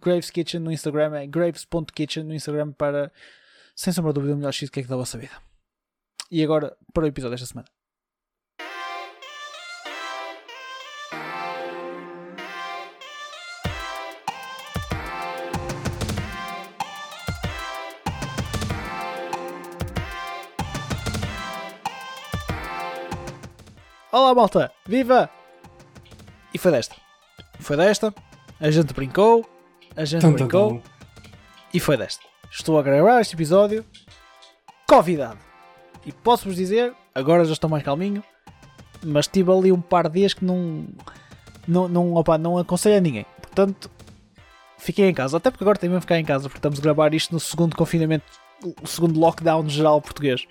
Graves Kitchen no Instagram, é graves.kitchen no Instagram para, sem sombra de dúvida, o melhor cheesecake da vossa vida. E agora, para o episódio desta semana. Olá malta, viva! E foi desta. Foi desta, a gente brincou, a gente tum, brincou tum, tum. e foi desta. Estou a gravar este episódio convidado. E posso-vos dizer, agora já estou mais calminho, mas tive ali um par de dias que não, não, não, opa, não aconselho a ninguém. Portanto, fiquei em casa. Até porque agora mesmo ficar em casa, porque estamos a gravar isto no segundo confinamento, o segundo lockdown geral português.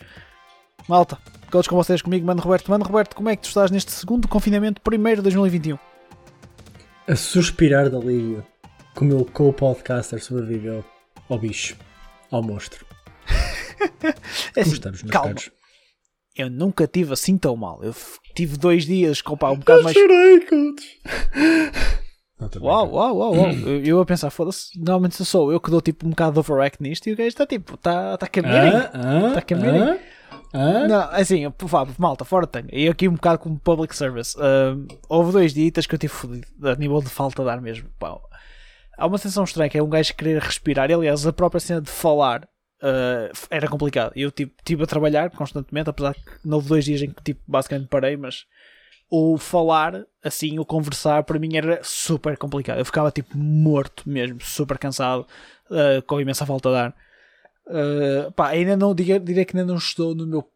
Malta, todos com vocês comigo, Mano Roberto. Mano Roberto, como é que tu estás neste segundo confinamento, primeiro de 2021? A suspirar de alívio que o meu co-podcaster sobreviveu ao bicho, ao monstro. é assim, estamos, calma. Caros? Eu nunca tive assim tão mal. Eu tive dois dias com um bocado mais. Chorei, coach. Uau, uau, uau, uau. eu, eu a pensar, foda-se, normalmente sou eu que dou tipo um bocado de overact nisto e o gajo está tipo, está tá caminhando. Está caminhando. Não, assim, malta, fora tenho. E aqui um bocado como public service. Uh, houve dois dias que eu tive fodido a nível de falta de ar mesmo. Pá há uma sensação estranha que é um gajo querer respirar. E, aliás, a própria cena de falar uh, era complicado. Eu tipo, estive a trabalhar constantemente, apesar que não houve dois dias em que tipo, basicamente parei, mas o falar, assim, o conversar, para mim era super complicado. Eu ficava tipo morto mesmo, super cansado, uh, com imensa falta de ar. Uh, pá, ainda não diria, diria que ainda não estou no meu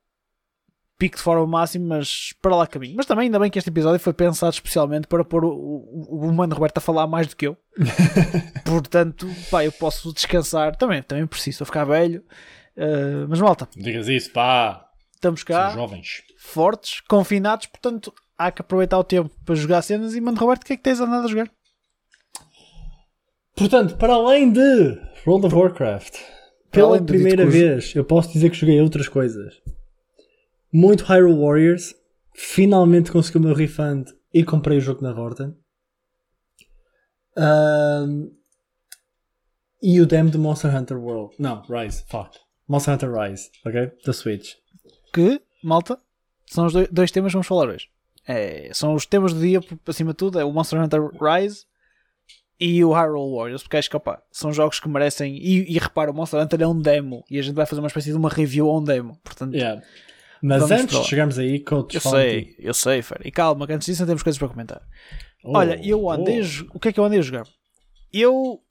pico de forma máximo, mas para lá caminho. Mas também ainda bem que este episódio foi pensado especialmente para pôr o, o, o Mano Roberto a falar mais do que eu. Portanto, pá, eu posso descansar. Também, também preciso, a ficar velho. Uh, mas malta. Digas isso, pá. Estamos cá. jovens. Fortes, confinados, portanto há que aproveitar o tempo para jogar cenas. E Mano Roberto, o que é que tens andado a jogar? Portanto, para além de World of Warcraft, pela primeira vez, eu posso dizer que joguei outras coisas muito Hyrule Warriors. Finalmente consegui o meu refund e comprei o jogo na Vorten. Um, e o demo de Monster Hunter World. Não, Rise, fuck. Monster Hunter Rise, ok? Da Switch. Que, malta, são os dois, temas que vamos falar hoje. É, são os temas do dia, acima de tudo, é o Monster Hunter Rise e o Hyrule Warriors, porque acho que opa, são jogos que merecem. E, e repara, o Monster Hunter é um demo e a gente vai fazer uma espécie de uma review a um demo. Portanto, yeah. Mas Vamos antes de chegarmos aí, coach, eu sei, eu sei, Fer. E calma, que antes disso temos coisas para comentar. Oh, Olha, eu andei. Oh. O que é que eu andei a jogar? Eu,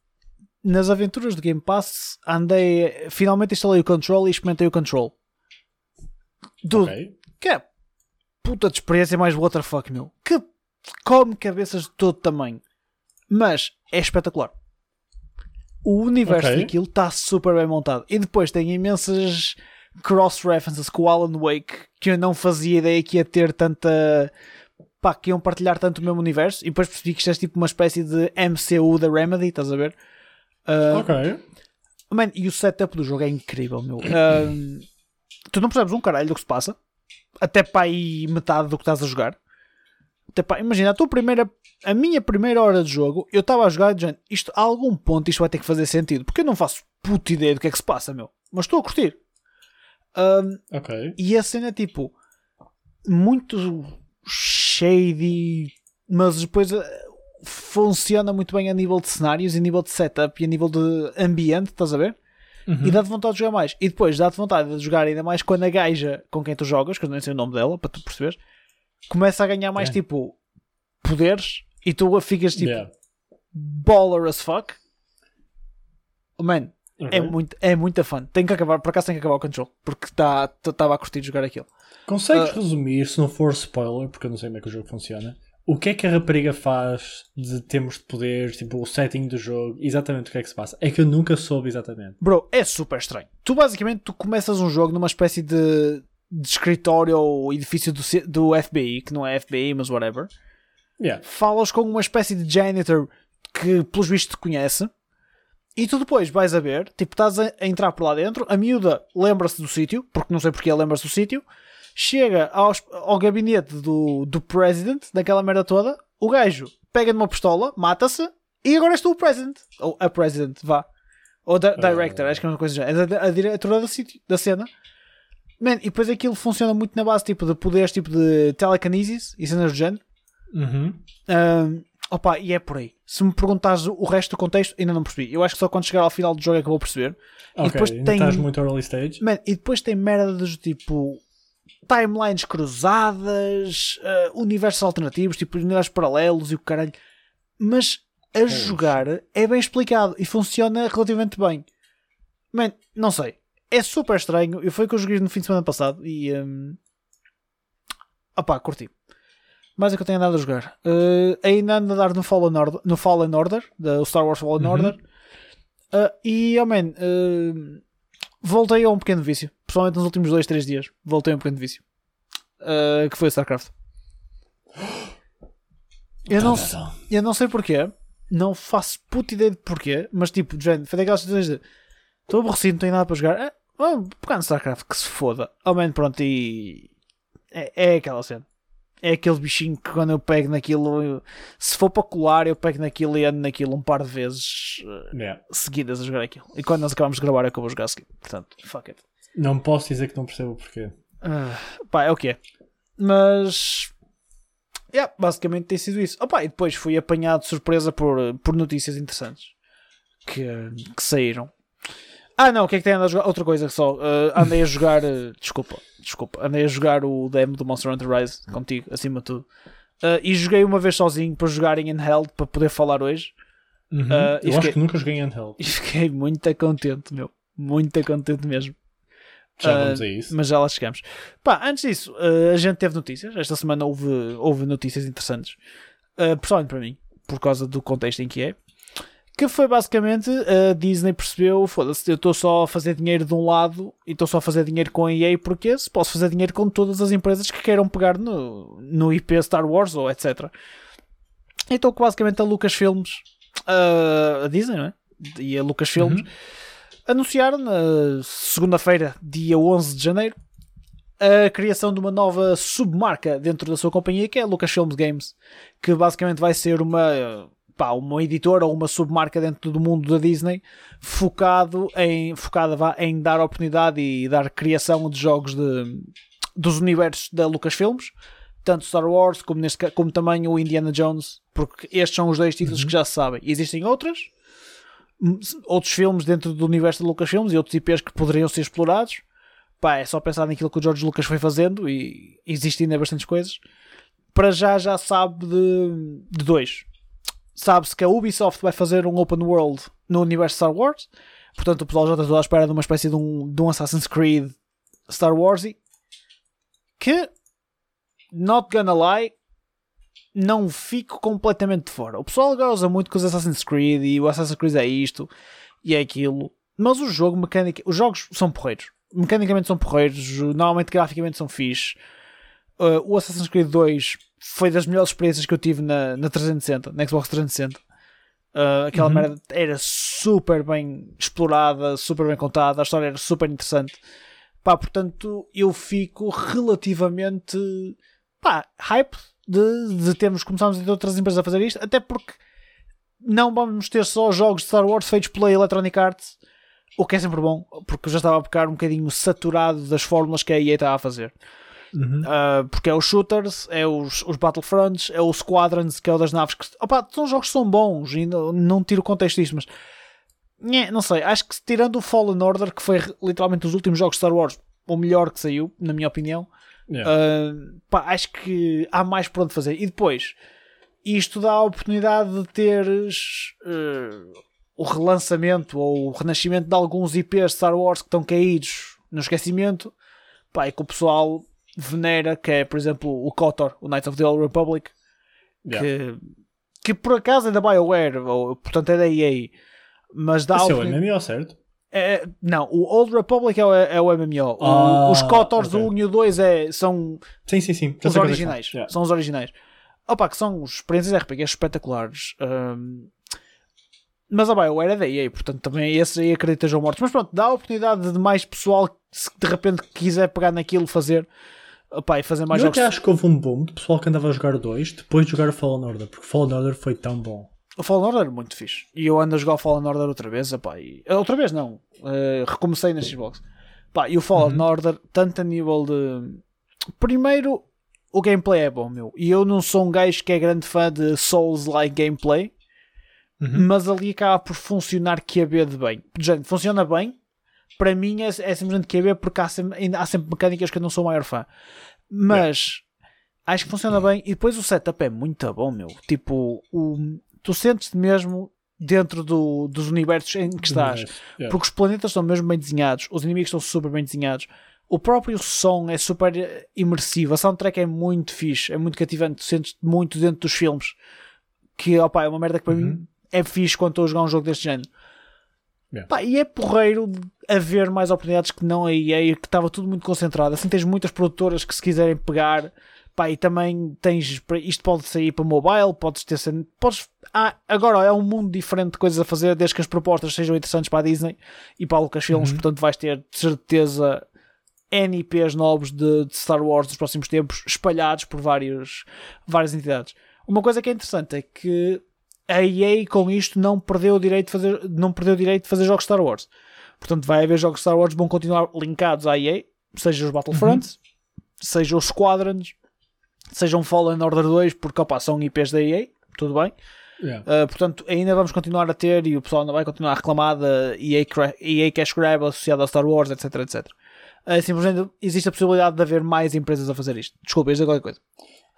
nas aventuras do Game Pass, andei. Finalmente instalei o Control e experimentei o Control. Do, okay. Que é puta de experiência mais fuck, meu. Que come cabeças de todo tamanho. Mas é espetacular. O universo Ok. daquilo está super bem montado. E depois tem imensas cross-references com o Alan Wake que eu não fazia ideia que ia ter tanta. pá, que iam partilhar tanto o mesmo universo. E depois percebi que isto é tipo uma espécie de MCU da Remedy, estás a ver? Ah, Ok. Man, e o setup do jogo é incrível, meu. Ahm, tu não percebes um caralho do que se passa. Até para aí metade do que estás a jogar. Até pá, imagina, a tua primeira. A minha primeira hora de jogo, eu estava a jogar dizendo, isto a algum ponto isto vai ter que fazer sentido. Porque eu não faço puta ideia do que é que se passa, meu. Mas estou a curtir. Ok. e a cena é tipo muito shady, mas depois eh, funciona muito bem a nível de cenários, a nível de setup e a nível de ambiente, estás a ver? Uhum. E dá-te vontade de jogar mais. E depois dá-te vontade de jogar ainda mais quando a gaja com quem tu jogas, que eu nem sei o nome dela, para tu perceberes, começa a ganhar mais É. tipo poderes e tu ficas tipo Yeah. baller as fuck. Man, Ok. é muito, é muito fun. Tem que acabar, por acaso tem que acabar o control, porque estava tá, a curtir jogar aquilo. Consegues Ah. resumir, se não for spoiler, porque eu não sei como é que o jogo funciona, o que é que a rapariga faz de termos de poderes, tipo o setting do jogo, exatamente o que é que se passa? É que eu nunca soube exatamente. Bro, é super estranho. Tu basicamente tu começas um jogo numa espécie de, de escritório ou edifício do, do FBI, que não é FBI, mas whatever. Yeah. Falas com uma espécie de janitor que pelos vistos te conhece. E tu depois vais a ver, tipo, estás a, a entrar por lá dentro, a miúda lembra-se do sítio, porque não sei porque ela lembra-se do sítio, chega aos- ao gabinete do, do president, daquela merda toda, o gajo pega numa pistola, mata-se, e agora és tu o president. Ou a president, vá. Ou da, director, acho que é uma coisa já. É da- a diretora do sítio, da cena. Man, e depois aquilo funciona muito na base tipo, de poderes tipo de telekinesis e cenas do género. Uhum. Ahm, opa, e é por aí. Se me perguntares o- resto do contexto, ainda não percebi. Eu acho que só quando chegar ao final do jogo é que eu vou perceber. Ok, e depois tem. estás muito early stage. Man, e depois tem merda do tipo. Timelines cruzadas, ah, universos alternativos, tipo universos paralelos e o caralho. Mas a jogar é bem explicado e funciona relativamente bem. Man, não sei. É super estranho. E foi que eu joguei no fim de semana passado e. Um... Opá, curti. Mais é que eu tenho andado a jogar. Uh, ainda ando a dar no Fallen Order, no Fallen Order da Star Wars Fallen Uhum. Order. Uh, e, oh man, uh, voltei a um pequeno vício. Principalmente nos últimos 2, 3 dias. Voltei a um pequeno vício. Uh, que foi o StarCraft. Eu não, sei- eu não sei porquê. Não faço puta ideia de porquê. Mas tipo, de género, foi daquelas situações de estou aborrecido, não tenho nada para jogar. Ah, vamos pegar no StarCraft, que se foda. Oh man, pronto, e é, é aquela cena. É aquele bichinho que quando eu pego naquilo, eu- se for para colar, eu pego naquilo e ando naquilo um par de vezes eh, Yeah. seguidas a jogar aquilo. E quando nós acabamos de gravar é eu vou jogar a seguir. Portanto, fuck it. Não posso dizer que não percebo o porquê. Ah, pá, é o que é. Mas. Yeah, basicamente tem sido isso. Opa, e depois fui apanhado de surpresa por, por notícias interessantes que, que saíram. Ah, não, o que é que tem andado a jogar? Outra coisa só. ah, andei a jogar. ah, desculpa, desculpa. Andei a jogar o demo do Monster Hunter Rise contigo, acima de tudo. Ah, e joguei uma vez sozinho para jogar em handheld para poder falar hoje. Uhum. E eu fiquei- acho que nunca joguei em handheld. E fiquei muito contente, meu. Muito contente mesmo. Já Ah, vamos a isso. Mas já lá chegamos. Pá, antes disso, uh, a gente teve notícias. Esta semana houve, houve notícias interessantes. Uh, pessoalmente para mim, por causa do contexto em que é. Que foi basicamente a Disney percebeu: foda-se, eu estou só a fazer dinheiro de um lado e estou só a fazer dinheiro com a EA porque se posso fazer dinheiro com todas as empresas que queiram pegar no, no IP Star Wars ou etc. Então, que basicamente a Lucasfilms, uh, a Disney, não é? E a Lucasfilms anunciaram na segunda-feira, dia 11 de janeiro, a criação de uma nova submarca dentro da sua companhia, que é a Lucasfilms Games, que basicamente vai ser uma, pá, uma editora ou uma submarca dentro do mundo da Disney, focado em, focada vá, em dar oportunidade e dar criação de jogos de, dos universos da Lucasfilms, tanto Star Wars como, neste, como também o Indiana Jones, porque estes são os dois títulos que já se sabem. Existem outras, m- outros filmes dentro do universo da Lucasfilms e outros IPs que poderiam ser explorados. Pá, é só pensar naquilo que o George Lucas foi fazendo e existem ainda bastantes coisas. Para já já sabe de, de dois. Sabe-se que a Ubisoft vai fazer um open world no universo Star Wars. Portanto, o pessoal já está todo à espera de uma espécie de um, de um Assassin's Creed Star Wars que not gonna lie, não fico completamente de fora. O pessoal goza muito com os Assassin's Creed e o Assassin's Creed é isto e é aquilo, mas o jogo mecânica, os jogos são porreiros. Mecanicamente são porreiros, normalmente graficamente são fixe. Uh, o Assassin's Creed 2 foi das melhores experiências que eu tive na, na 360, na Xbox 360. Uh, aquela uhum. merda era super bem explorada, super bem contada, a história era super interessante. Pá, portanto, eu fico relativamente pá, hype de, de termos começarmos a ter outras empresas a fazer isto, até porque não vamos ter só jogos de Star Wars feitos pela Electronic Arts, o que é sempre bom, porque eu já estava a ficar um bocadinho saturado das fórmulas que a EA estava a fazer. Uhum. Uh, porque é os shooters, é os, os Battlefronts, é o Squadrons, que é o das naves. Que, opa, são jogos que são bons, e não, não tiro o contexto disto, mas não sei, acho que tirando o Fallen Order, que foi literalmente os últimos jogos de Star Wars, o melhor que saiu, na minha opinião, yeah. uh, pá, acho que há mais por onde fazer. E depois, isto dá a oportunidade de teres uh, o relançamento ou o renascimento de alguns IPs de Star Wars que estão caídos no esquecimento, pá, e que o pessoal venera, que é, por exemplo, o KOTOR, o Knights of the Old Republic, yeah. que, que por acaso é da BioWare, ou, portanto é da EA, mas dá Esse é o MMO, certo? É, não, o Old Republic é o, é o MMO. Ah, os KOTORs okay. 1 e o 2 é, são sim, sim, sim. os originais. Yeah. São os originais. Opa, que são experiências RPG espetaculares. Um, mas a BioWare é da EA, portanto também esses aí acredito que estejam mortos. Mas pronto, dá a oportunidade de mais pessoal se de repente quiser pegar naquilo fazer Opa, e fazer mais eu jogos. Até acho que houve um boom de pessoal que andava a jogar dois depois de jogar o Fallen Order, porque o Fallen Order foi tão bom. O Fallen Order é muito fixe. E eu ando a jogar o Fallen Order outra vez. Opa, e... Outra vez não. Uh, recomecei na Xbox. E o Fallen uhum. Order, tanto a nível de. Primeiro, o gameplay é bom, meu. E eu não sou um gajo que é grande fã de Souls-like gameplay. Uhum. Mas ali acaba por funcionar QB de bem. Gente, funciona bem, para mim é, é simplesmente QB porque há sempre, há sempre mecânicas que eu não sou o maior fã. Mas é. acho que funciona bem e depois o setup é muito bom, meu. Tipo, o, tu sentes-te mesmo dentro do, dos universos em que estás. Yeah. Porque os planetas estão mesmo bem desenhados, os inimigos estão super bem desenhados. O próprio som é super imersivo, a soundtrack é muito fixe, é muito cativante, tu sentes muito dentro dos filmes. Que opa, é uma merda que para uhum. mim é fixe quando estou a jogar um jogo deste género. Yeah. Pá, e é porreiro haver mais oportunidades que não a EA, que estava tudo muito concentrado. Assim tens muitas produtoras que se quiserem pegar, pá, e também tens, isto pode sair para mobile, podes ter, podes, ah, agora é um mundo diferente de coisas a fazer, desde que as propostas sejam interessantes para a Disney e para a Lucasfilms, uhum. portanto vais ter de certeza NIPs novos de, de, Star Wars dos próximos tempos, espalhados por vários, várias entidades. Uma coisa que é interessante é que a EA com isto não perdeu o direito de fazer, não perdeu o direito de fazer jogos Star Wars. Portanto, vai haver jogos Star Wars que vão continuar linkados à EA, seja os Battlefronts, uhum. seja os Squadrons, seja um Fallen Order 2, porque opa, são IPs da EA, tudo bem. Yeah. Uh, portanto, ainda vamos continuar a ter e o pessoal ainda vai continuar a reclamar da EA, EA Cash Grab associada a Star Wars, etc, etc. Uh, simplesmente existe a possibilidade de haver mais empresas a fazer isto. Desculpa, isto é qualquer coisa.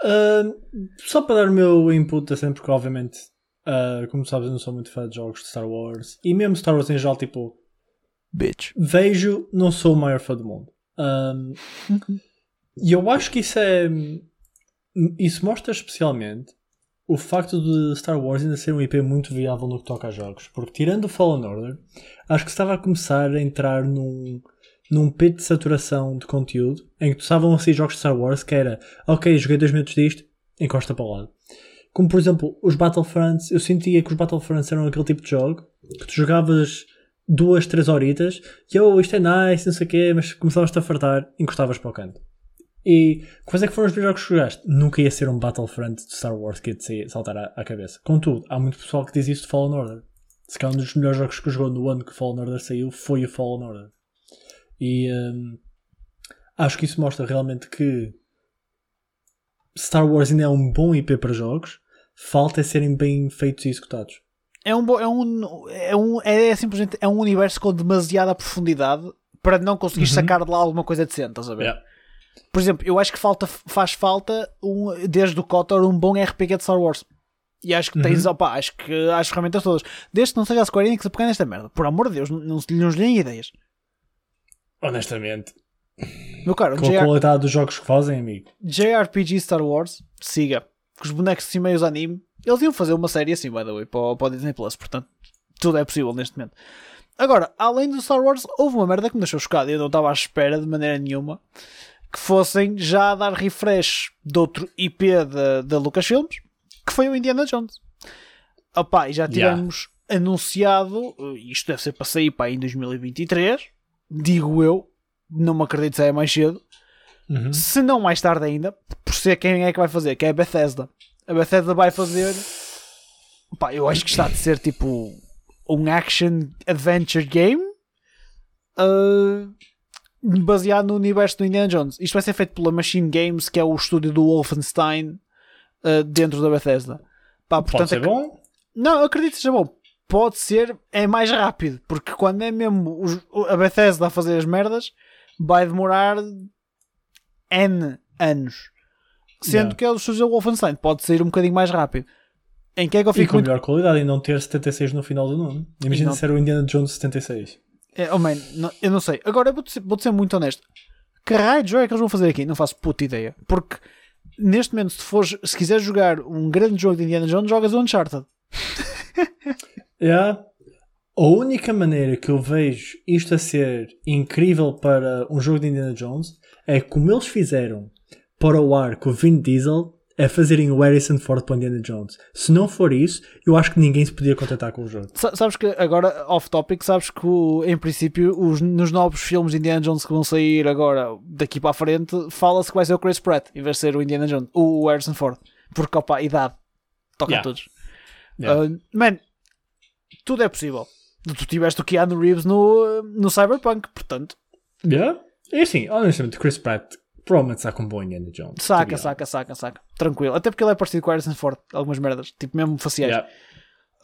Uh, só para dar o meu input, assim, porque obviamente Uh, como sabes, eu não sou muito fã de jogos de Star Wars. E mesmo Star Wars em geral, tipo. Bitch. Vejo, não sou o maior fã do mundo. Um, e eu acho que isso é. Isso mostra especialmente o facto de Star Wars ainda ser um IP muito viável no que toca a jogos. Porque tirando o Fallen Order, acho que estava a começar a entrar num, num pit de saturação de conteúdo em que tu estavam a sair jogos de Star Wars que era ok, joguei 2 minutos disto, encosta para o lado. Como por exemplo, os Battlefronts, eu sentia que os Battlefronts eram aquele tipo de jogo que tu jogavas duas, três horitas e oh, isto é nice, não sei o quê, mas começavas-te a fartar, encostavas para o canto. E quais é que foram os jogos que jogaste? Nunca ia ser um Battlefront de Star Wars que ia te saltar à, à, cabeça. Contudo, há muito pessoal que diz isso de Fallen Order. Se calhar um dos melhores jogos que jogou no ano que Fallen Order saiu foi o Fallen Order. E um, acho que isso mostra realmente que Star Wars ainda é um bom IP para jogos, falta é serem bem feitos e executados. É um, é um, é um, é simplesmente é um universo com demasiada profundidade para não conseguir uhum. sacar de lá alguma coisa decente, estás a ver? Yeah. Por exemplo, eu acho que falta, faz falta, um, desde o KOTOR, um bom RPG de Star Wars. E acho que uhum. tens, opa, acho que as ferramentas todas. Desde que não seja a Square Enix a pegar nesta merda. Por amor de Deus, não, não, não lhes deem ideias. Honestamente, Meu caro, Com a JR qualidade dos jogos que fazem, amigo. JRPG Star Wars, siga. Com os bonecos assim meio anime, eles iam fazer uma série assim, by the way, para, o- para o Disney Plus, portanto, tudo é possível neste momento. Agora, além do Star Wars, houve uma merda que me deixou chocado e eu não estava à espera de maneira nenhuma que fossem já dar refresh de outro IP da, da Lucasfilms, que foi o Indiana Jones. Opa, e já Yeah. tivemos anunciado, eh, isto deve ser para sair para aí em 2023, digo eu, não me acredito se é mais cedo, Uhum. se não mais tarde ainda, por ser quem é que vai fazer, que é a Bethesda. A Bethesda vai fazer. Pá, eu acho que está de ser tipo um action adventure game uh, baseado no universo do Indiana Jones. Isto vai ser feito pela Machine Games, que é o estúdio do Wolfenstein uh, dentro da Bethesda. Pá, Pode portanto, ser é que- bom? não, acredito que seja bom. Pode ser, é mais rápido, porque quando é mesmo os- a Bethesda a fazer as merdas, vai demorar N anos. Sendo Yeah. que é o do Wolfenstein, pode sair um bocadinho mais rápido. Em que é que eu E fico com muito. melhor qualidade e não ter 76 no final do nome. Imagina não- se era o Indiana Jones 76. É, oh man, não- eu não sei. Agora eu vou-te ser, vou-te ser muito honesto. Que raio de jogo é que eles vão fazer aqui? Não faço puta ideia. Porque neste momento, se, fores, se quiseres jogar um grande jogo de Indiana Jones, jogas o Uncharted. Yeah. A única maneira que eu vejo isto a ser incrível para um jogo de Indiana Jones é como eles fizeram para o ar com o Vin Diesel é fazerem o Harrison Ford para o Indiana Jones. Se não for isso, eu acho que ninguém se podia contentar com o jogo. Sa- Sabes que agora, off-topic, sabes que o- em princípio os, nos novos filmes de Indiana Jones que vão sair agora daqui para a frente, fala-se que vai ser o Chris Pratt em vez de ser o Indiana Jones, o Harrison Ford. Porque, opa, idade. Toca Yeah. a todos. Yeah. Uh, man, tudo é possível. Tu tiveste o Keanu Reeves no, no Cyberpunk, portanto, Yeah? É assim, honestamente, Chris Pratt provavelmente saca um bom Indiana Jones. saca, saca, saca, saca. Tranquilo. Até porque ele é parecido com Harrison Ford, algumas merdas, tipo mesmo faciais. honest.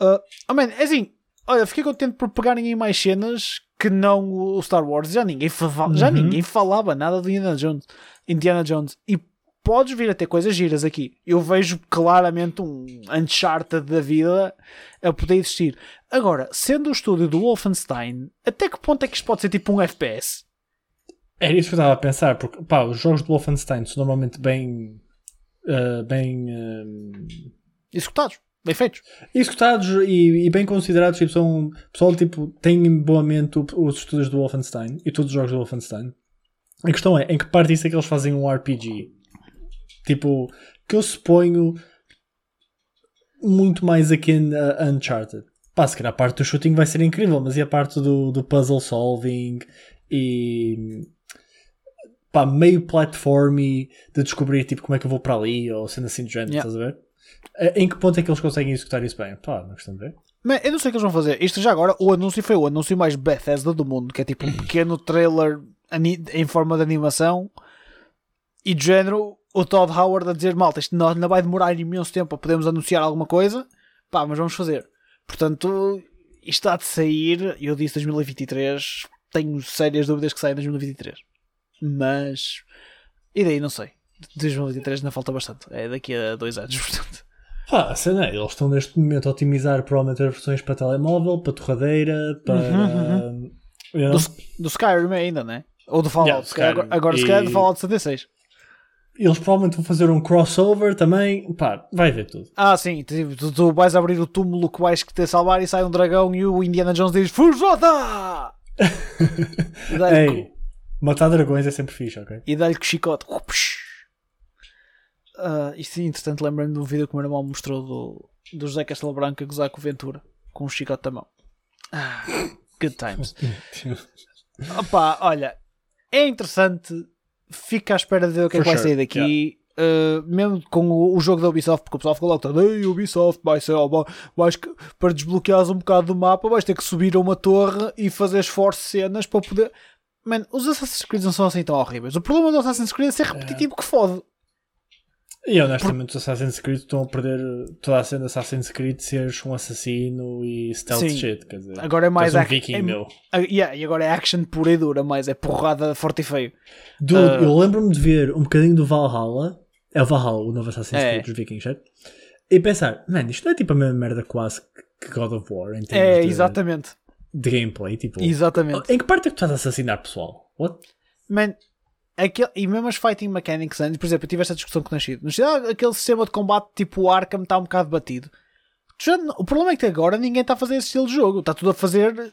Uh, oh man, é assim, olha, fiquei contente por pegarem em mais cenas que não o Star Wars. Já ninguém, fa- já Uhum. ninguém falava nada de Indiana Jones. Indiana Jones. E podes vir a ter coisas giras aqui. Eu vejo claramente um Uncharted da vida a poder existir. Agora, sendo o estúdio do Wolfenstein, até que ponto é que isto pode ser tipo um FPS? Era isso que eu estava a pensar, porque pá, os jogos de Wolfenstein são normalmente bem. ah, bem. ah, Executados, bem feitos. executados e, e bem considerados. Tipo, são, pessoal tipo, tem em boa mente os estudos do Wolfenstein e todos os jogos do Wolfenstein. A questão é em que parte isso é que eles fazem um RPG? Tipo, que eu suponho muito mais akin a Uncharted. Pá, se calhar a parte do shooting vai ser incrível, mas e a parte do, do puzzle solving e pá, meio platformy de descobrir tipo como é que eu vou para ali ou sendo assim de género, Yeah. estás a ver? Eh, Em que ponto é que eles conseguem executar isso bem? Pá, não questão de ver. Man, eu não sei o que eles vão fazer. Isto já agora, o anúncio foi o anúncio mais Bethesda do mundo, que é tipo um pequeno trailer em forma de animação e de género o Todd Howard a dizer malta, isto não, não vai demorar imenso tempo para podermos anunciar alguma coisa, pá, mas vamos fazer. Portanto, isto há de sair, eu disse 2023, tenho sérias dúvidas que saia em 2023. Mas, e daí não sei. 2023 ainda falta bastante. É daqui a dois anos, portanto. Pá, a cena é, eles estão neste momento a otimizar provavelmente as versões para telemóvel, para torradeira, para. Uhum, you know? Do, do Skyrim ainda, né? Ou do Fallout. Yeah, Skyrim. agora, agora se calhar do E- Fallout 76. Eles provavelmente vão fazer um crossover também. Pá, vai ver tudo. Ah, sim. Tu, tu- vais abrir o túmulo que vais te salvar e sai um dragão e o Indiana Jones diz Fujota! Ei, matar dragões é sempre fixe, ok? e dá-lhe com chicote. Ah, isto, entretanto, lembrando de um vídeo que o meu irmão mostrou do, do José Castelo Branco a gozar com o Ventura com um chicote na mão. Ah, good times. Opa, olha, é interessante. Fica à espera de ver o que é que vai sure, sair daqui. Uh, mesmo com o, o jogo da Ubisoft, porque o pessoal ficou logo todo, Ei, Ubisoft, vai ser, vai- vais para desbloqueares um bocado do mapa, vais ter que subir a uma torre e fazer esforço cenas para poder. Man, os Assassin's Creed não são assim tão horríveis. O problema do Assassin's Creed é ser repetitivo que fode. E honestamente, os Assassin's Creed estão a perder toda a cena de Assassin's Creed seres um assassino e stealth Sim. shit. Quer dizer, Agora é mais um viking, é- meu. Ah, yeah, e agora é action pura e dura, mas é porrada forte e feio. Dude, Ah. eu lembro-me de ver um bocadinho do Valhalla. É o Valhalla, o novo Assassin's É. Creed dos Vikings, certo? E pensar, mano, isto não é tipo a mesma merda quase que God of War em termos É, de, exatamente. de gameplay. Tipo, Exatamente. em que parte é que tu estás a assassinar pessoal? What? Man, aquele, e mesmo as fighting mechanics antes, por exemplo, eu tive esta discussão com o Nascido. Nascido, ah, aquele sistema de combate tipo Arkham está um bocado batido. Já, o problema é que agora ninguém está a fazer esse estilo de jogo. Está tudo a fazer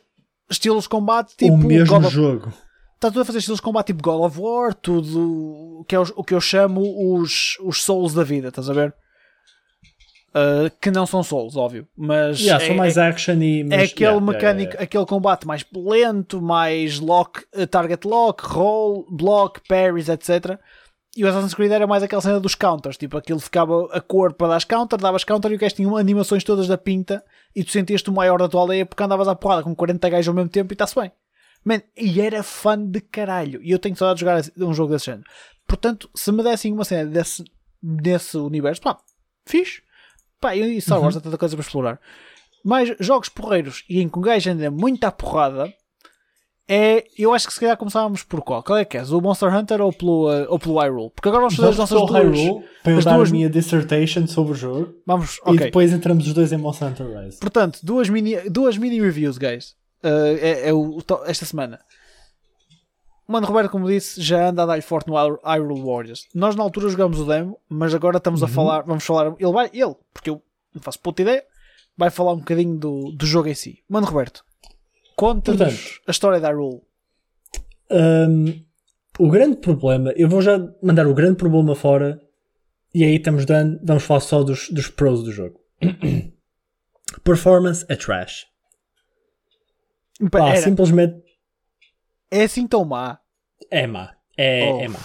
estilos de combate tipo. O mesmo God of- jogo. Está tudo a fazer estilos de combate tipo God of War, tudo o que, é os- o que eu chamo os, os Souls da vida, estás a ver? Uh, que não são Souls, óbvio, mas Yeah, é, são mais action e. é mas- aquele yeah, mecânico, yeah, aquele combate mais lento, mais lock, eh, target lock, roll, block, parries, etc. E o Assassin's Creed era mais aquela cena dos counters, tipo aquilo ficava a cor para dar counter, davas counter e o gajo tinha animações todas da pinta e tu sentias-te o maior da tua aldeia porque andavas à porrada com 40 gajos ao mesmo tempo e está-se bem. Man, e era fã de caralho. E eu tenho saudade de jogar um jogo desse género. Portanto, se me dessem uma cena desse, desse universo, pá, fixe. Pá, e Star Wars há tanta coisa para explorar. Mas jogos porreiros e em que um gajo anda muito à porrada, é. Eu acho que se calhar começávamos por qual? Qual é que és? O Monster Hunter ou pelo, uh, ou pelo Hyrule? Porque agora vamos fazer as nossas duas. Hyrule para eu dar duas- a minha dissertation sobre o jogo Vamos, e depois entramos os dois em Monster Hunter Rise. Portanto, duas mini, duas mini reviews, guys. Uh, é, é o, esta semana. O Mano Roberto, como disse, já anda a dar forte no Hyr- Hyrule Warriors. Nós na altura jogamos o demo, mas agora estamos a falar, vamos falar, ele vai, ele, porque eu não faço puta ideia, vai falar um bocadinho do, do jogo em si. Mano Roberto, conta-nos a história da Hyrule. Um, o grande problema, eu vou já mandar o grande problema fora e aí estamos dando, vamos falar só dos, dos pros do jogo. Performance é trash. Pá, simplesmente é assim tão má. é má. É, Oh. é má.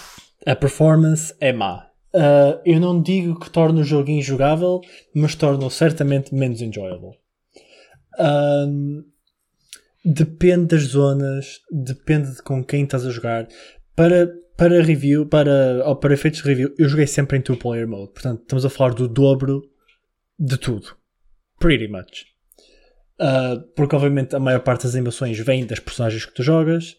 A performance é má. Uh, eu não digo que torna o jogo injogável, mas torna-o certamente menos enjoyable. Um, depende das zonas, depende de com quem estás a jogar. Para, para review, para, ou para efeitos de review, eu joguei sempre em two-player mode. Portanto, estamos a falar do dobro de tudo. Pretty much. Uh, porque, obviamente, a maior parte das animações vem das personagens que tu jogas.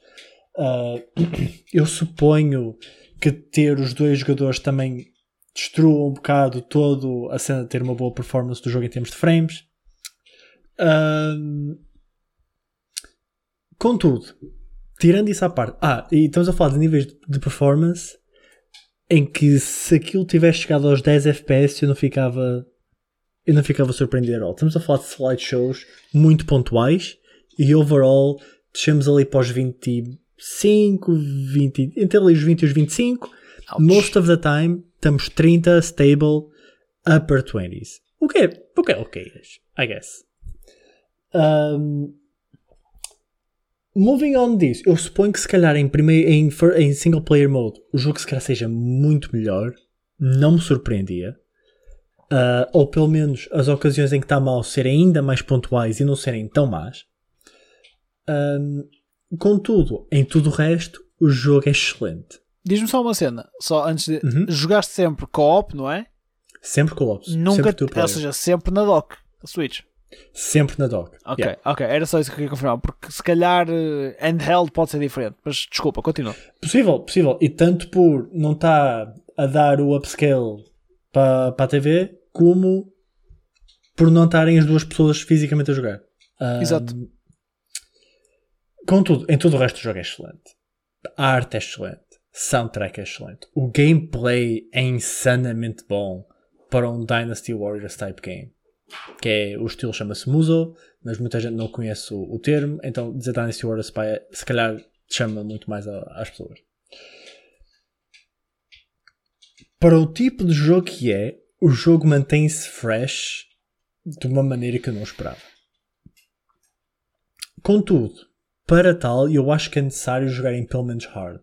Uh, eu suponho que ter os dois jogadores também destrua um bocado todo a cena de ter uma boa performance do jogo em termos de frames. Um, contudo, tirando isso à parte, ah, e estamos a falar de níveis de performance em que se aquilo tivesse chegado aos 10 FPS eu não ficava eu não ficava surpreendido at all. Estamos a falar de slideshows muito pontuais e overall descemos ali para os 25, 20, entre ali os 20 e os 25. Ouch. Most of the time estamos 30 stable upper 20s. O que é, o que é ok, I guess. Um, moving on disso, eu suponho que se calhar em, primeiro, em, em single player mode o jogo se calhar seja muito melhor. Não me surpreendia. Uh, ou pelo menos as ocasiões em que está mal serem ainda mais pontuais e não serem tão más. Um, contudo, em tudo o resto, o jogo é excelente. Diz-me só uma cena, só antes de. Uhum. Jogaste sempre co-op, não é? Sempre co-ops. Nunca, sempre, ou seja, sempre na dock, a Switch. sempre na dock. Ok, Yeah. ok, era só isso que eu queria confirmar, porque se calhar eh, handheld pode ser diferente, mas desculpa, continua. Possível, possível. E tanto por não estar a dar o upscale para a TV, como por não estarem as duas pessoas fisicamente a jogar. Um, Exato. Contudo, em todo o resto do jogo é excelente. A arte é excelente. Soundtrack é excelente. O gameplay é insanamente bom para um Dynasty Warriors type game. Que é, o estilo chama-se Muso, mas muita gente não conhece o, o termo, então dizer Dynasty Warriors é- se calhar chama muito mais a- às pessoas. Para o tipo de jogo que é, o jogo mantém-se fresh de uma maneira que eu não esperava. Contudo, para tal, eu acho que é necessário jogar em pelo menos hard.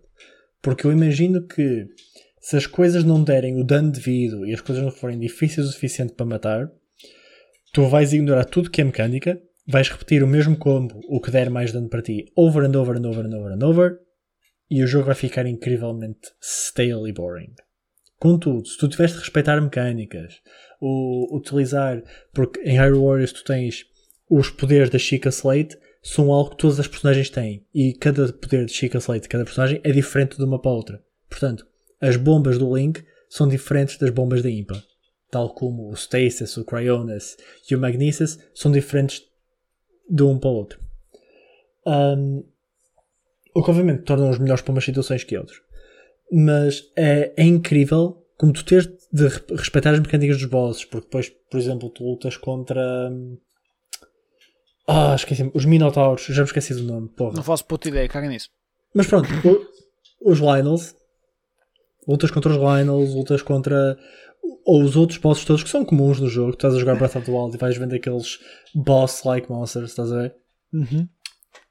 Porque eu imagino que se as coisas não derem o dano devido e as coisas não forem difíceis o suficiente para matar, tu vais ignorar tudo que é mecânica, vais repetir o mesmo combo, o que der mais dano para ti, over and over and over and over and over, e o jogo vai ficar incrivelmente stale e boring. Contudo, se tu tiveres de respeitar mecânicas, o, utilizar, porque em Hyrule Warriors tu tens os poderes da Chica Slate, são algo que todas as personagens têm, e cada poder de Chica Slate cada personagem é diferente de uma para a outra. Portanto, as bombas do Link são diferentes das bombas da Impa. Tal como o Stasis, o Cryonis e o Magnesis são diferentes de um para o outro. Um, o que obviamente torna os melhores para umas situações que outros. Mas é, é incrível como tu tens de respeitar as mecânicas dos bosses, porque depois, por exemplo, tu lutas contra. Ah, esqueci Os Minotauros, já me esqueci do nome. Porra. Não faço puta ideia, caga nisso. Mas pronto, os Lionels, lutas contra os Lionels, lutas contra ou os outros bosses todos que são comuns no jogo. Tu estás a jogar Breath of the Wild e vais vendo aqueles boss-like monsters, estás a ver? Uhum.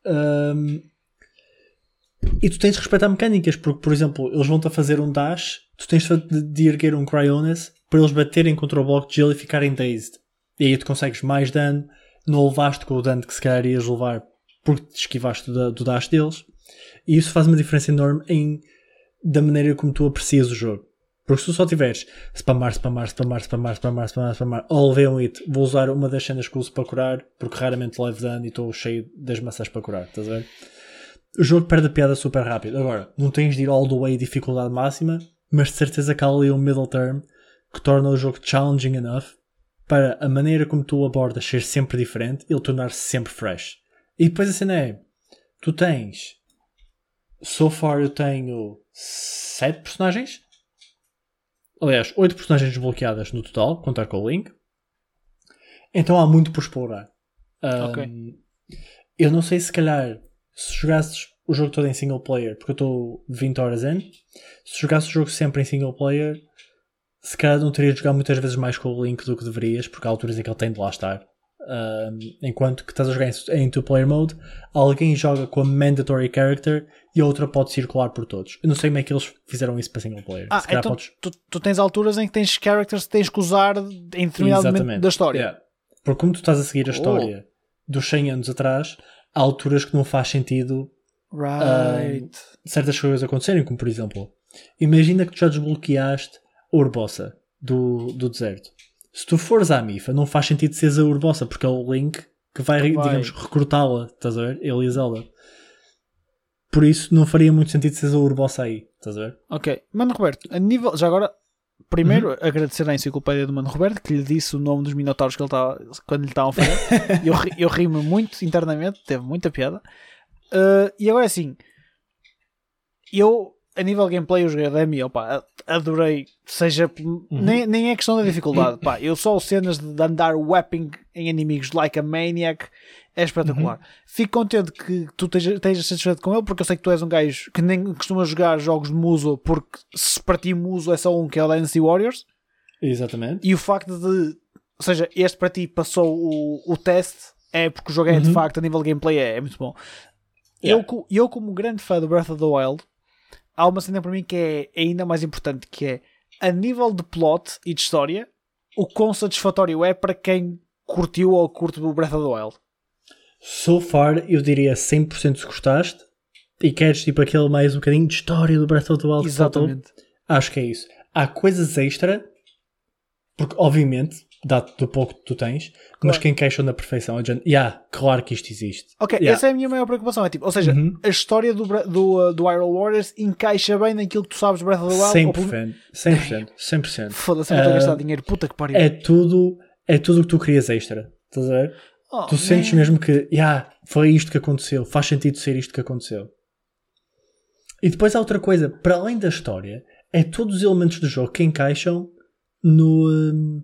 Um, e tu tens de respeitar mecânicas, porque, por exemplo, eles vão-te a fazer um dash, tu tens de, de erguer um Cryonis para eles baterem contra o bloco de gelo e ficarem dazed. E aí tu consegues mais dano, não levaste com o dano que se calhar ias levar porque te esquivaste do, do dash deles. E isso faz uma diferença enorme em, da maneira como tu aprecias o jogo. Porque se tu só tiveres spamar, spamar, spamar, spamar, spamar, spamar, spamar, ou levei um hit, vou usar uma das cenas que uso para curar, porque raramente levo dano e estou cheio das maçãs para curar, estás a ver? O jogo perde a piada super rápido. Agora, não tens de ir all the way dificuldade máxima, mas de certeza que há ali um middle term que torna o jogo challenging enough para a maneira como tu abordas ser sempre diferente e ele tornar-se sempre fresh. E depois a cena é: tu tens. So far eu tenho 7 personagens. Aliás, 8 personagens desbloqueadas no total, contar com o Link. Então há muito por explorar. Um, ok. Eu não sei se calhar se jogasses o jogo todo em single player, porque eu estou 20 horas em, se jogasses o jogo sempre em single player, se calhar não terias de jogar muitas vezes mais com o Link do que deverias, porque há alturas em que ele tem de lá estar. Um, enquanto que estás a jogar em two-player mode, alguém joga com a mandatory character e a outra pode circular por todos. Eu não sei como é que eles fizeram isso para single player. Ah, então podes... tu, tu, tens alturas em que tens characters que tens que usar em determinado Exatamente. momento da história. Yeah. Porque como tu estás a seguir a história oh. dos 100 anos atrás, há alturas que não faz sentido right. certas coisas acontecerem, como por exemplo, imagina que tu já desbloqueaste a Urbosa do, do deserto. Se tu fores à Mifa, não faz sentido seres a Urbosa, porque é o Link que vai, vai. digamos, recrutá-la, estás a ver? Ele e a Zelda. Por isso não faria muito sentido seres a Urbosa aí, estás a ver? Ok, Mano Roberto, a nível, já agora Primeiro, uhum. agradecer à enciclopédia do Mano Roberto que lhe disse o nome dos minotauros que ele estava quando lhe estavam a fazer. eu, eu ri-me muito internamente, teve muita piada. Uh, e agora assim, eu a nível gameplay eu joguei e opa, adorei, seja uhum. nem, nem é questão da dificuldade, pá, eu só cenas de andar whapping em inimigos like a maniac é espetacular. Uhum. Fico contente que tu estejas satisfeito com ele, porque eu sei que tu és um gajo que nem costuma jogar jogos de Muso, porque se para ti Muso é só um que é o Dynasty Warriors. Exatamente. E o facto de, ou seja, este para ti passou o, o teste, é porque o jogo é uhum. de facto, a nível de gameplay, é, é muito bom. Yeah. Eu, eu, como grande fã do Breath of the Wild, há uma cena para mim que é, é ainda mais importante, que é a nível de plot e de história, o quão satisfatório é para quem curtiu ou curte o Breath of the Wild. So far, eu diria 100% se gostaste e queres tipo aquele mais um bocadinho de história do Breath of the Wild. Exatamente. Acho que é isso. Há coisas extra, porque obviamente, dado do pouco que tu tens, claro. mas que encaixam na perfeição. Já, yeah, claro que isto existe. Ok, yeah. essa é a minha maior preocupação. É tipo, ou seja, uhum. a história do, do, do Iron Warriors encaixa bem naquilo que tu sabes Breath of the Wild. 100%. 100%. 100%. Foda-se, eu estou a gastar uh, dinheiro. Puta que pariu. É tudo, é tudo o que tu querias extra. Estás a ver? Oh, tu sentes man. mesmo que, yeah, foi isto que aconteceu, faz sentido ser isto que aconteceu. E depois há outra coisa, para além da história, é todos os elementos do jogo que encaixam no, hum,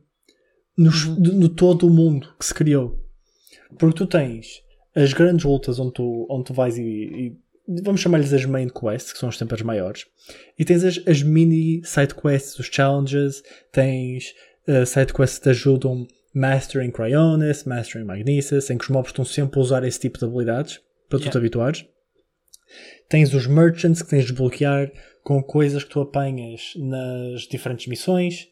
no, uhum. no todo o mundo que se criou. Porque tu tens as grandes lutas onde tu, onde tu vais e, e vamos chamar-lhes as main quests, que são as sempre as maiores, e tens as, as mini side quests, os challenges, tens uh, side quests que te ajudam Mastering Cryonis, Mastering Magnesis, em que os mobs estão sempre a usar esse tipo de habilidades para yeah. tu te habituares. Tens os Merchants que tens de desbloquear com coisas que tu apanhas nas diferentes missões.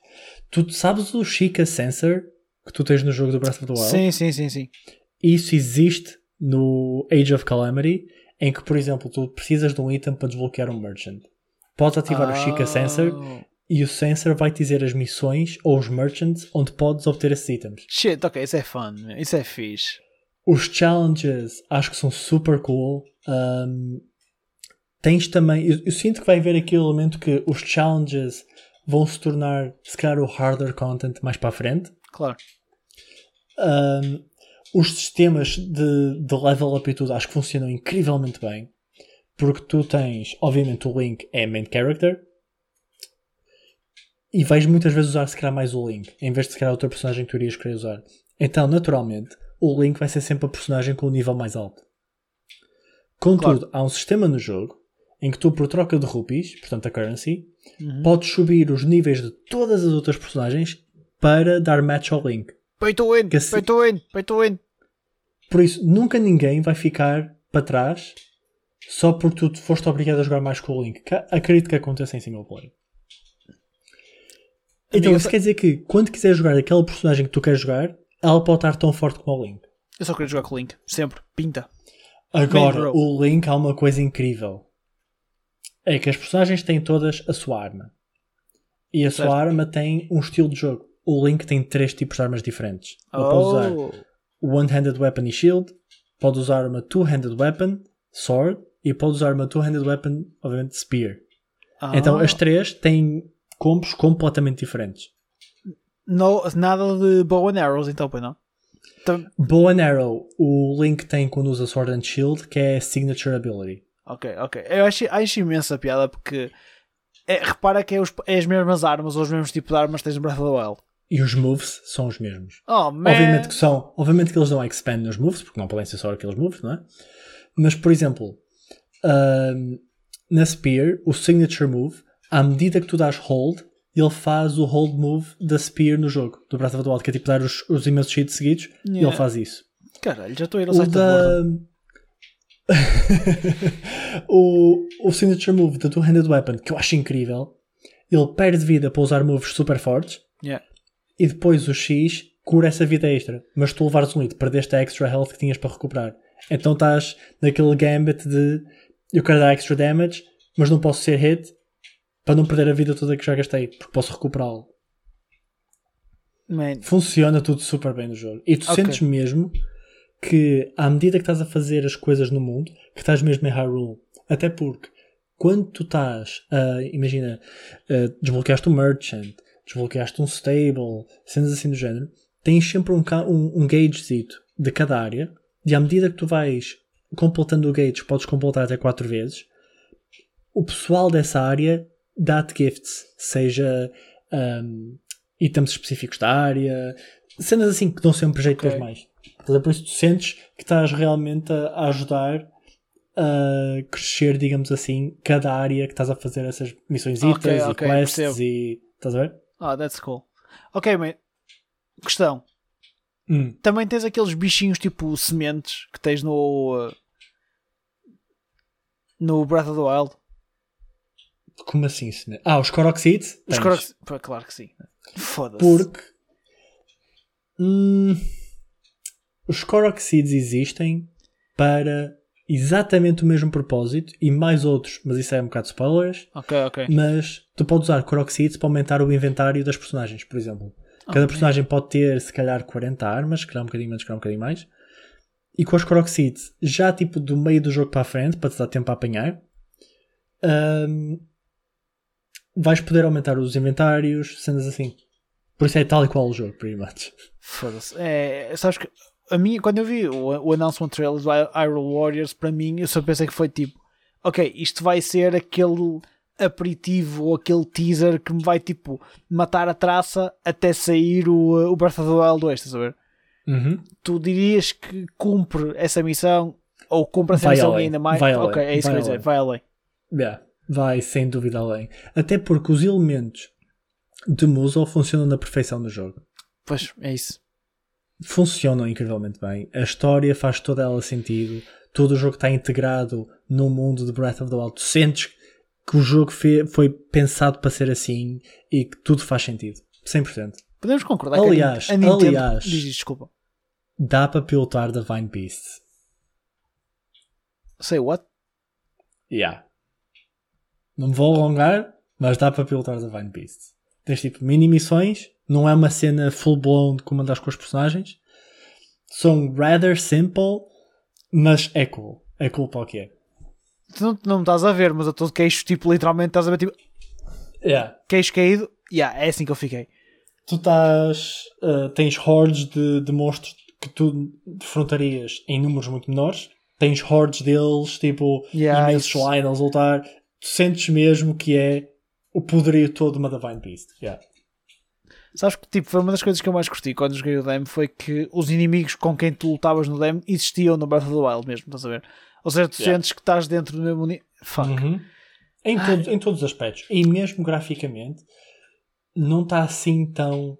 Tu sabes o Chica Sensor que tu tens no jogo do Breath of the Wild? Sim, sim, sim, sim. Isso existe no Age of Calamity, em que, por exemplo, tu precisas de um item para desbloquear um Merchant. Podes ativar oh. o Chica Sensor e o sensor vai te dizer as missões ou os merchants onde podes obter esses itens. Shit, ok, isso é fun, isso é fixe. Os challenges acho que são super cool. Um, tens também. Eu, eu, sinto que vai haver aqui o elemento que os challenges vão se tornar, se calhar, o harder content mais para a frente. Claro. Um, os sistemas de, de level up e tudo acho que funcionam incrivelmente bem. Porque tu tens, obviamente, o Link é main character e vais muitas vezes usar se calhar mais o Link, em vez de se calhar outra personagem que tu irias querer usar. Então, naturalmente, o Link vai ser sempre a personagem com o nível mais alto. Contudo, claro. há um sistema no jogo em que tu, por troca de rupees, portanto a currency, uhum. podes subir os níveis de todas as outras personagens para dar match ao Link. Pay to win, assim, pay to win, pay to win. Por isso, nunca ninguém vai ficar para trás só porque tu foste obrigado a jogar mais com o Link. Acredito que aconteça em single player. Então, isso quer dizer que quando quiser jogar aquele personagem que tu queres jogar, ela pode estar tão forte como o Link. Eu só queria jogar com o Link, sempre, pinta. Agora, o Link há uma coisa incrível. É que as personagens têm todas a sua arma. E a certo. sua arma tem um estilo de jogo. O Link tem três tipos de armas diferentes. Ele oh. pode usar One-Handed Weapon e Shield, pode usar uma Two-Handed Weapon, Sword, e pode usar uma Two-Handed Weapon, obviamente, Spear. Oh. Então as três têm combos completamente diferentes. No, nada de bow and arrows, então, pois não? Então... Bow and arrow, o Link tem quando usa Sword and Shield, que é Signature Ability. Ok, ok. Eu acho, acho imensa piada porque é, repara que é, os, é, as mesmas armas ou os mesmos tipos de armas que tens no Breath of the Wild. E os moves são os mesmos. Oh, man. Obviamente que são. Obviamente que eles não expand nos moves, porque não podem ser só aqueles moves, não é? Mas, por exemplo, uh, na Spear, o Signature Move, à medida que tu dás hold, ele faz o hold move da Spear no jogo, do Breath of the Wild, que é tipo dar os, os imensos hits seguidos, yeah. e ele faz isso. Caralho, já estou a ir ao site da... o, o Signature Move da Two-Handed Weapon, que eu acho incrível, ele perde vida para usar moves super fortes, yeah. e depois o X cura essa vida extra, mas tu levares um hit, perdeste a extra health que tinhas para recuperar. Então estás naquele gambit de eu quero dar extra damage, mas não posso ser hit, para não perder a vida toda que já gastei, porque posso recuperá-lo. Funciona tudo super bem no jogo. E tu okay. sentes mesmo que, à medida que estás a fazer as coisas no mundo, que estás mesmo em Hyrule. Até porque, quando tu estás, uh, imagina, uh, desbloqueaste um merchant, desbloqueaste um stable, cenas assim do género, tens sempre um, um, um gaugezito de cada área, e à medida que tu vais completando o gauge, podes completar até 4 vezes, o pessoal dessa área dá-te gifts, seja um, itens específicos da área, cenas assim que dão sempre jeito okay. mais. Então, por isso tu sentes que estás realmente a, ajudar a crescer, digamos assim, cada área que estás a fazer essas missões okay, okay, e quests percebo. e. Estás a ver? Ah, oh, that's cool. Ok, mate. Questão. Hum. Também tens aqueles bichinhos tipo sementes que tens no. Uh, no Breath of the Wild. Como assim? Ah, os Korok Seeds? Os Korok Claro que sim. Foda-se. Porque. Hum, os Korok Seeds existem para exatamente o mesmo propósito e mais outros, mas isso é um bocado spoilers. Ok, ok. Mas tu podes usar Korok Seeds para aumentar o inventário das personagens, por exemplo. Cada okay. personagem pode ter, se calhar, 40 armas, se calhar um bocadinho menos, se calhar um bocadinho mais. E com os Korok Seeds, já tipo do meio do jogo para a frente, para te dar tempo a apanhar, um, vais poder aumentar os inventários, cenas assim. Por isso é tal e qual o jogo, pretty much. Foda-se. É, sabes que a minha, quando eu vi o, o announcement trailer do Iron Warriors, para mim, eu só pensei que foi tipo, ok, isto vai ser aquele aperitivo ou aquele teaser que me vai tipo matar a traça até sair o, o Breath of the Wild 2, estás a ver? Uhum. Tu dirias que cumpre essa missão ou cumpre essa vai missão além. ainda mais? Vai ok, além. é isso vai que eu ia dizer, vai além. Yeah vai sem dúvida além. Até porque os elementos de Muzzle funcionam na perfeição no jogo. Pois, é isso. Funcionam incrivelmente bem. A história faz toda ela sentido. Todo o jogo está integrado no mundo de Breath of the Wild. Tu sentes que o jogo foi pensado para ser assim e que tudo faz sentido. 100%. Podemos concordar aliás, que a Nintendo... aliás, diz, desculpa. Dá para pilotar Divine Beasts. Say what? Yeah. Não me vou alongar, mas dá para pilotar a Vine Beast. Tens tipo mini missões, não é uma cena full blown como andas com os personagens. São rather simple, mas é cool. É cool para o que é. Tu não, não me estás a ver, mas eu estou de queixo, tipo, literalmente estás a ver, tipo. Yeah. Queixo caído, yeah, é assim que eu fiquei. Tu estás. Uh, tens hordes de, de monstros que tu defrontarias em números muito menores. Tens hordes deles, tipo, yeah, imensos lines a lutar tu sentes mesmo que é o poderio todo de uma Divine Beast. Yeah. Sabes que tipo, foi uma das coisas que eu mais curti quando joguei o Demo foi que os inimigos com quem tu lutavas no Demo existiam no Breath of the Wild mesmo, estás a ver? Ou seja, tu yeah. sentes que estás dentro do mesmo. Uni... Fuck. Uhum. Em, todos, em todos os aspectos. E mesmo graficamente, não está assim tão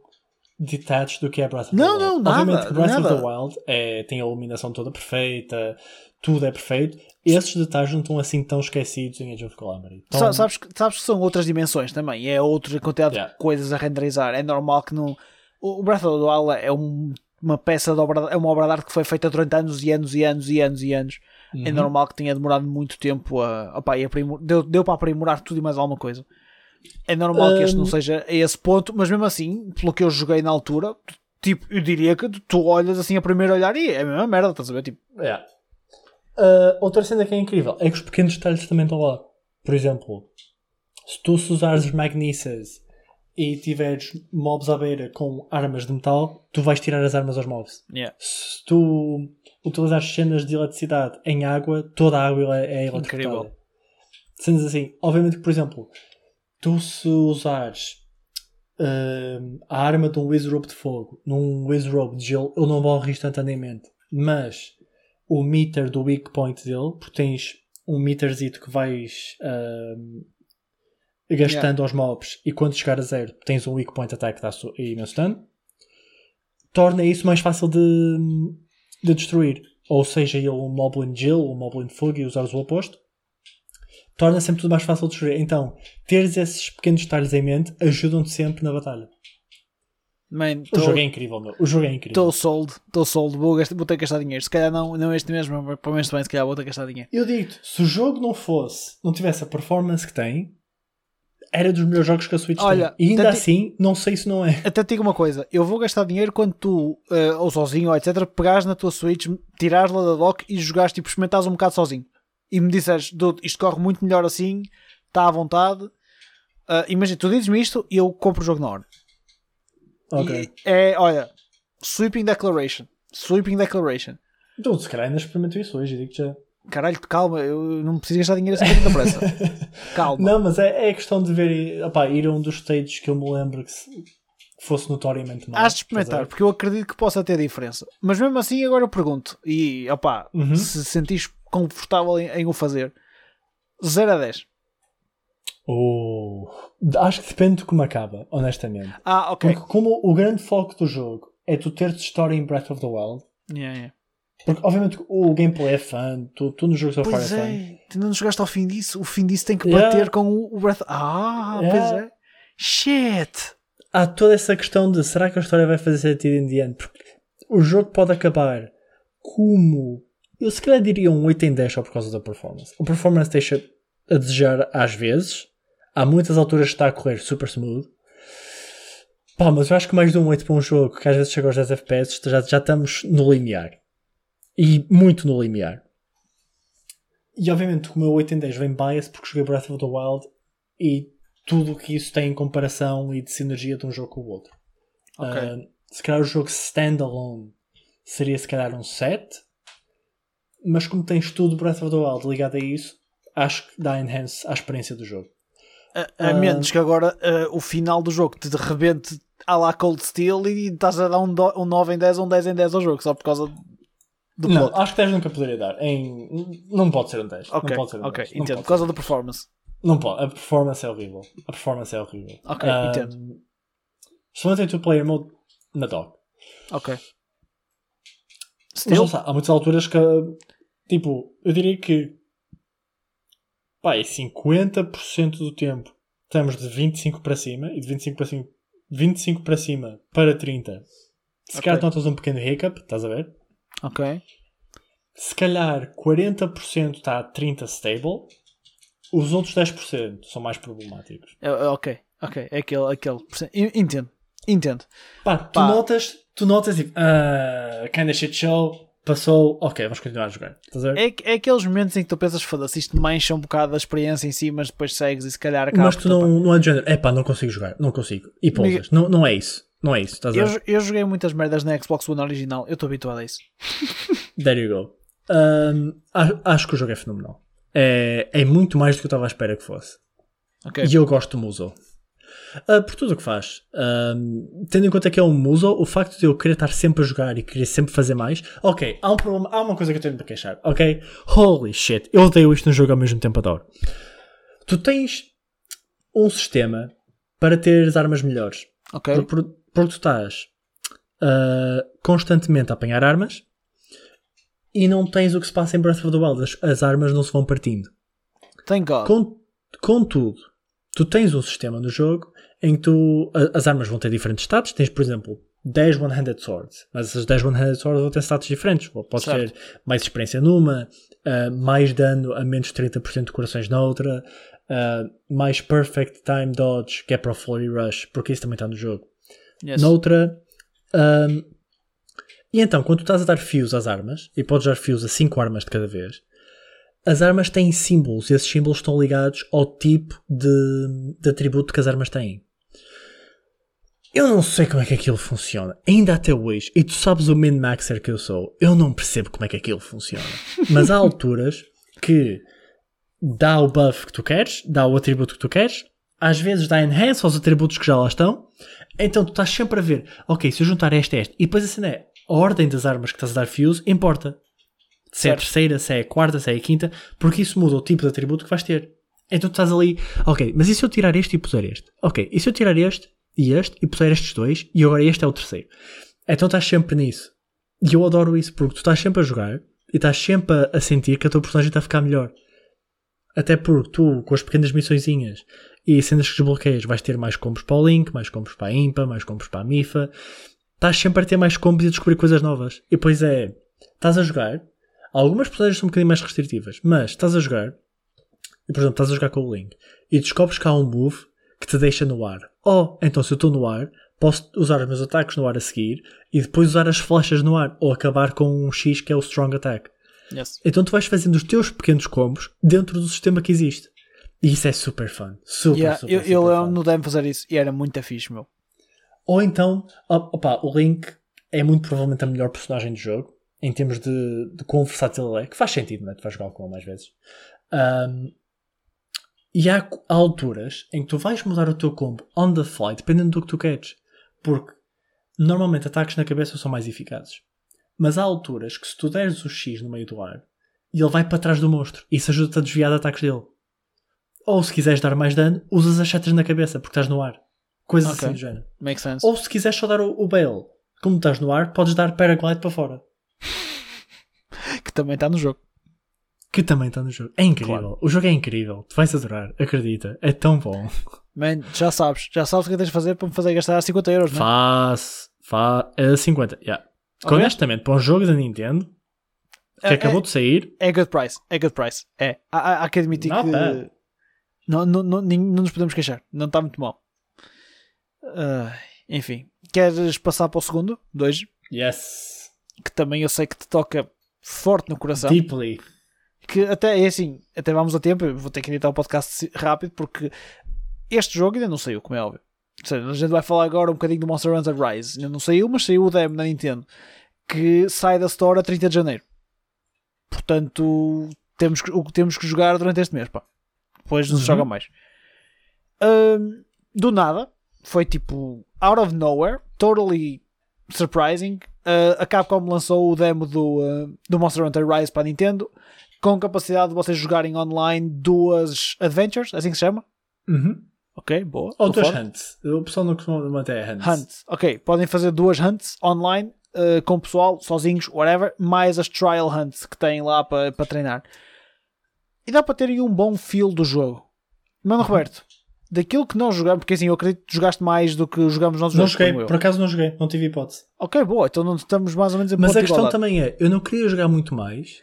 detached do que é Breath of the não, Wild. Não, não, Obviamente, Breath nada. of the Wild é, tem a iluminação toda perfeita, tudo é perfeito. Esses detalhes não estão assim tão esquecidos em Age of Calamity. Então... Sabes, sabes que são outras dimensões também, é outra quantidade yeah. de coisas a renderizar. É normal que não. O Breath of the Wild é um, uma peça de obra, é uma obra de arte que foi feita durante anos e anos e anos e anos e anos. É uhum. É normal que tenha demorado muito tempo a. Opa, a deu, deu para aprimorar tudo e mais alguma coisa. É normal um... que este não seja a esse ponto, mas mesmo assim, pelo que eu joguei na altura, tipo, eu diria que tu olhas assim a primeiro olhar e é a mesma merda, estás a ver? Tipo, yeah. Uh, outra cena que é incrível é que os pequenos detalhes também estão lá. Por exemplo, se tu se usares os Magnices e tiveres mobs à beira com armas de metal, tu vais tirar as armas aos mobs. Yeah. Se tu utilizares cenas de eletricidade em água, toda a água é eletrificada. Sendo assim, obviamente que, por exemplo, tu se usares uh, a arma de um Wizrobe de fogo num Wizrobe de gelo, ele não morre instantaneamente. Mas o meter do weak point dele, porque tens um meterzito que vais uh, gastando yeah. aos mobs e quando chegar a zero tens um weak point attack que dá imenso stun, torna isso mais fácil de, de destruir. Ou seja, ele um Moblin Jill, um Moblin Fogo e usares o oposto, torna sempre tudo mais fácil de destruir. Então, teres esses pequenos detalhes em mente ajudam-te sempre na batalha. Man, o jogo é incrível, meu. O jogo é incrível. Estou sold, estou sold. Vou, gastar, vou ter que gastar dinheiro. Se calhar não, não este mesmo, mas pelo menos também, se calhar vou ter que gastar dinheiro. Eu digo se o jogo não fosse, não tivesse a performance que tem, era dos melhores jogos que a Switch Olha, tem. E ainda assim, não sei se não é. Até te digo uma coisa: eu vou gastar dinheiro quando tu, uh, ou sozinho, ou etc., pegares na tua Switch, tirares-la da dock e jogares, tipo, experimentares um bocado sozinho. E me disseres, isto corre muito melhor assim, está à vontade. Uh, imagina, tu dizes-me isto e eu compro o jogo na hora. Ok. E é, olha, Sweeping Declaration. Sweeping Declaration. Então, se calhar ainda experimento isso hoje, digo já. Caralho, calma, eu não preciso gastar dinheiro assim tanta pressa. calma. Não, mas é, é questão de ver, opa, ir a um dos stages que eu me lembro que, se, que fosse notoriamente mal. Hás de experimentar, porque eu acredito que possa ter diferença. Mas mesmo assim, agora eu pergunto, e opá, uhum. se sentires confortável em, em o fazer, 0 a 10. Oh, acho que depende de como acaba, honestamente. Ah, ok. Porque como o grande foco do jogo é tu teres história em Breath of the Wild. Yeah, yeah. Porque obviamente o gameplay é fã, tu, tu no jogo só faz é, fã. Tu não jogaste ao fim disso, o fim disso tem que bater yeah. com o Breath. Ah, yeah. pois é. Shit! Há toda essa questão de será que a história vai fazer sentido em diante? Porque o jogo pode acabar como. Eu se calhar diria um 8 em 10 só por causa da performance. A performance deixa a desejar às vezes, há muitas alturas que está a correr super smooth. Pá, mas eu acho que mais de um 8 para um jogo que às vezes chega aos 10 FPS já, já estamos no limiar. E muito no limiar. E obviamente o meu 8 em 10 vem bias porque joguei Breath of the Wild e tudo o que isso tem em comparação e de sinergia de um jogo com o outro. Okay. Uh, se calhar o jogo standalone seria se calhar um 7, mas como tens tudo Breath of the Wild ligado a isso, acho que dá enhance à experiência do jogo. A, a uh, menos que agora uh, o final do jogo te de repente à la Cold Steel e estás a dar um, do, um 9 em 10 ou um 10 em 10 ao jogo só por causa do Não, plot. acho que 10 nunca poderia dar. Em... Não pode ser um 10. Ok, não pode ser um ok, 10. entendo. Por causa da performance. Não pode. A performance é horrível. A performance é horrível. Ok, uh, entendo. Só tem two player mode na dock. Ok. Mas há muitas alturas que, tipo, eu diria que pá, é 50% do tempo estamos de 25 para cima e de 25 para cima, 25 para cima para 30. Se okay. calhar notas um pequeno hiccup, estás a ver? Ok. Se calhar 40% está a 30 stable, os outros 10% são mais problemáticos. É, é, ok, ok, é aquele, aquele entendo, entendo. Pá, tu Pá. notas, tu notas tipo, uh, kinda shit show, passou, ok, vamos continuar a jogar. É, é aqueles momentos em que tu pensas, foda-se, isto mancha um bocado da experiência em si, mas depois segues e se calhar acaba. Mas tu não, não é de género, é pá, não consigo jogar, não consigo. E pousas, não, não é isso. Não é isso, estás eu, a ver? eu joguei muitas merdas na Xbox One original, eu estou habituado a isso. There you go. Um, acho, que o jogo é fenomenal. É, é muito mais do que eu estava à espera que fosse. Okay. E eu gosto do Muso. Uh, por tudo o que faz. Uh, tendo em conta que é um Muso, o facto de eu querer estar sempre a jogar e querer sempre fazer mais. Ok, há um problema, há uma coisa que eu tenho para queixar. Ok? Holy shit, eu odeio isto no jogo ao mesmo tempo, adoro. Tu tens um sistema para teres armas melhores. Ok. Por- por- Porque tu estás uh, constantemente a apanhar armas e não tens o que se passa em Breath of the Wild. As, as armas não se vão partindo. Thank God. Com, contudo, tu tens um sistema no jogo em que tu, as armas vão ter diferentes status. Tens, por exemplo, 10 One-Handed Swords. Mas essas 10 One-Handed Swords vão ter status diferentes. Podes Certo. ter mais experiência numa, uh, mais dano a menos 30% de corações na outra, uh, mais Perfect Time Dodge, que é para o Flurry Rush, porque isso também está no jogo. Yes. Noutra. um, e então, quando tu estás a dar fios às armas, e podes dar fios a 5 armas de cada vez, as armas têm símbolos e esses símbolos estão ligados ao tipo de, de atributo que as armas têm. Eu não sei como é que aquilo funciona. Ainda até hoje, e tu sabes o min-maxer que eu sou, eu não percebo como é que aquilo funciona. Mas há alturas que dá o buff que tu queres, dá o atributo que tu queres, às vezes dá enhance aos atributos que já lá estão, então tu estás sempre a ver, ok, se eu juntar este a este, e depois assim é, a ordem das armas que estás a dar fios importa. Se é a Certo. terceira, se é a quarta, se é a quinta, porque isso muda o tipo de atributo que vais ter. Então tu estás ali, ok, mas e se eu tirar este e puser este? Ok, e se eu tirar este e este e puser estes dois e agora este é o terceiro? Então estás sempre nisso. E eu adoro isso, porque tu estás sempre a jogar e estás sempre a, a sentir que a tua personagem está a ficar melhor. Até porque tu, com as pequenas missõezinhas e cenas que desbloqueias, vais ter mais combos para o Link, mais combos para a Impa, mais combos para a Mifa. Estás sempre a ter mais combos e a descobrir coisas novas. E depois é, estás a jogar, algumas personagens são um bocadinho mais restritivas, mas estás a jogar, e por exemplo, estás a jogar com o Link, e descobres que há um move que te deixa no ar. Oh, então se eu estou no ar, posso usar os meus ataques no ar a seguir, e depois usar as flechas no ar, ou acabar com um X que é o Strong Attack. Yes. Então tu vais fazendo os teus pequenos combos dentro do sistema que existe. E isso é super fun. Super, Yeah, super, eu super eu fun. no demo fazer isso e era muito fixe, meu. Ou então, op- opa, o Link é muito provavelmente a melhor personagem do jogo, em termos de, de quão versátil ele é, que faz sentido, não é? Tu vais jogar com ele mais vezes. Ahm, e há, alturas em que tu vais mudar o teu combo on the fly, dependendo do que tu queres. Porque normalmente ataques na cabeça são mais eficazes. Mas há alturas que se tu deres o X no meio do ar, e ele vai para trás do monstro, e isso ajuda-te a desviar de ataques dele. Ou se quiseres dar mais dano, usas as setas na cabeça, porque estás no ar. Coisas Ok. assim do género. Ou se quiseres só dar o, o bail, como estás no ar, podes dar paraglide para fora. Que também está no jogo. Que também está no jogo. É incrível. Claro. O jogo é incrível. Tu vais adorar. Acredita. É tão bom. Man, já sabes. Já sabes o que tens de fazer para me fazer gastar 50 euros, não é? Faz. Faz. É 50. Yeah. Ok. Honestamente, para um jogo da Nintendo que É- acabou é- de sair, É good price. É good price. É. Há, há- que admitir Not que. bad. Não, não, não, não nos podemos queixar. Não está muito mal. Ah, enfim. Queres passar para o segundo? Dois. yes. Que também eu sei que te toca forte no coração. Deeply. que até é assim, até vamos a tempo, vou ter que editar o podcast rápido porque este jogo ainda não saiu, como é óbvio. Seja, a gente vai falar agora um bocadinho do Monster Hunter Rise. Ainda não saiu, mas saiu o demo na Nintendo que sai da Store a 30 de janeiro. Portanto, temos que, o que temos que jogar durante este mês, pá. Depois não se Uhum. joga mais. Ahm, do nada, foi tipo out of nowhere, totally surprising. Uh, a Capcom lançou o demo do, uh, do Monster Hunter Rise para a Nintendo com capacidade de vocês jogarem online duas adventures, assim que se chama. Uhum. Ok, boa. Ou duas hunts. O pessoal não costuma manter hunts. Hunts. Ok, podem fazer duas hunts online uh, com o pessoal, sozinhos, whatever, mais as trial hunts que têm lá para treinar. E dá para terem um bom feel do jogo. Mano Roberto, daquilo que nós jogamos, porque assim eu acredito que jogaste mais do que jogamos nós Não dois, joguei. Por acaso não joguei. Não tive hipótese. Ok, boa, então não estamos mais ou menos em Mas a questão também é, eu não queria jogar muito mais,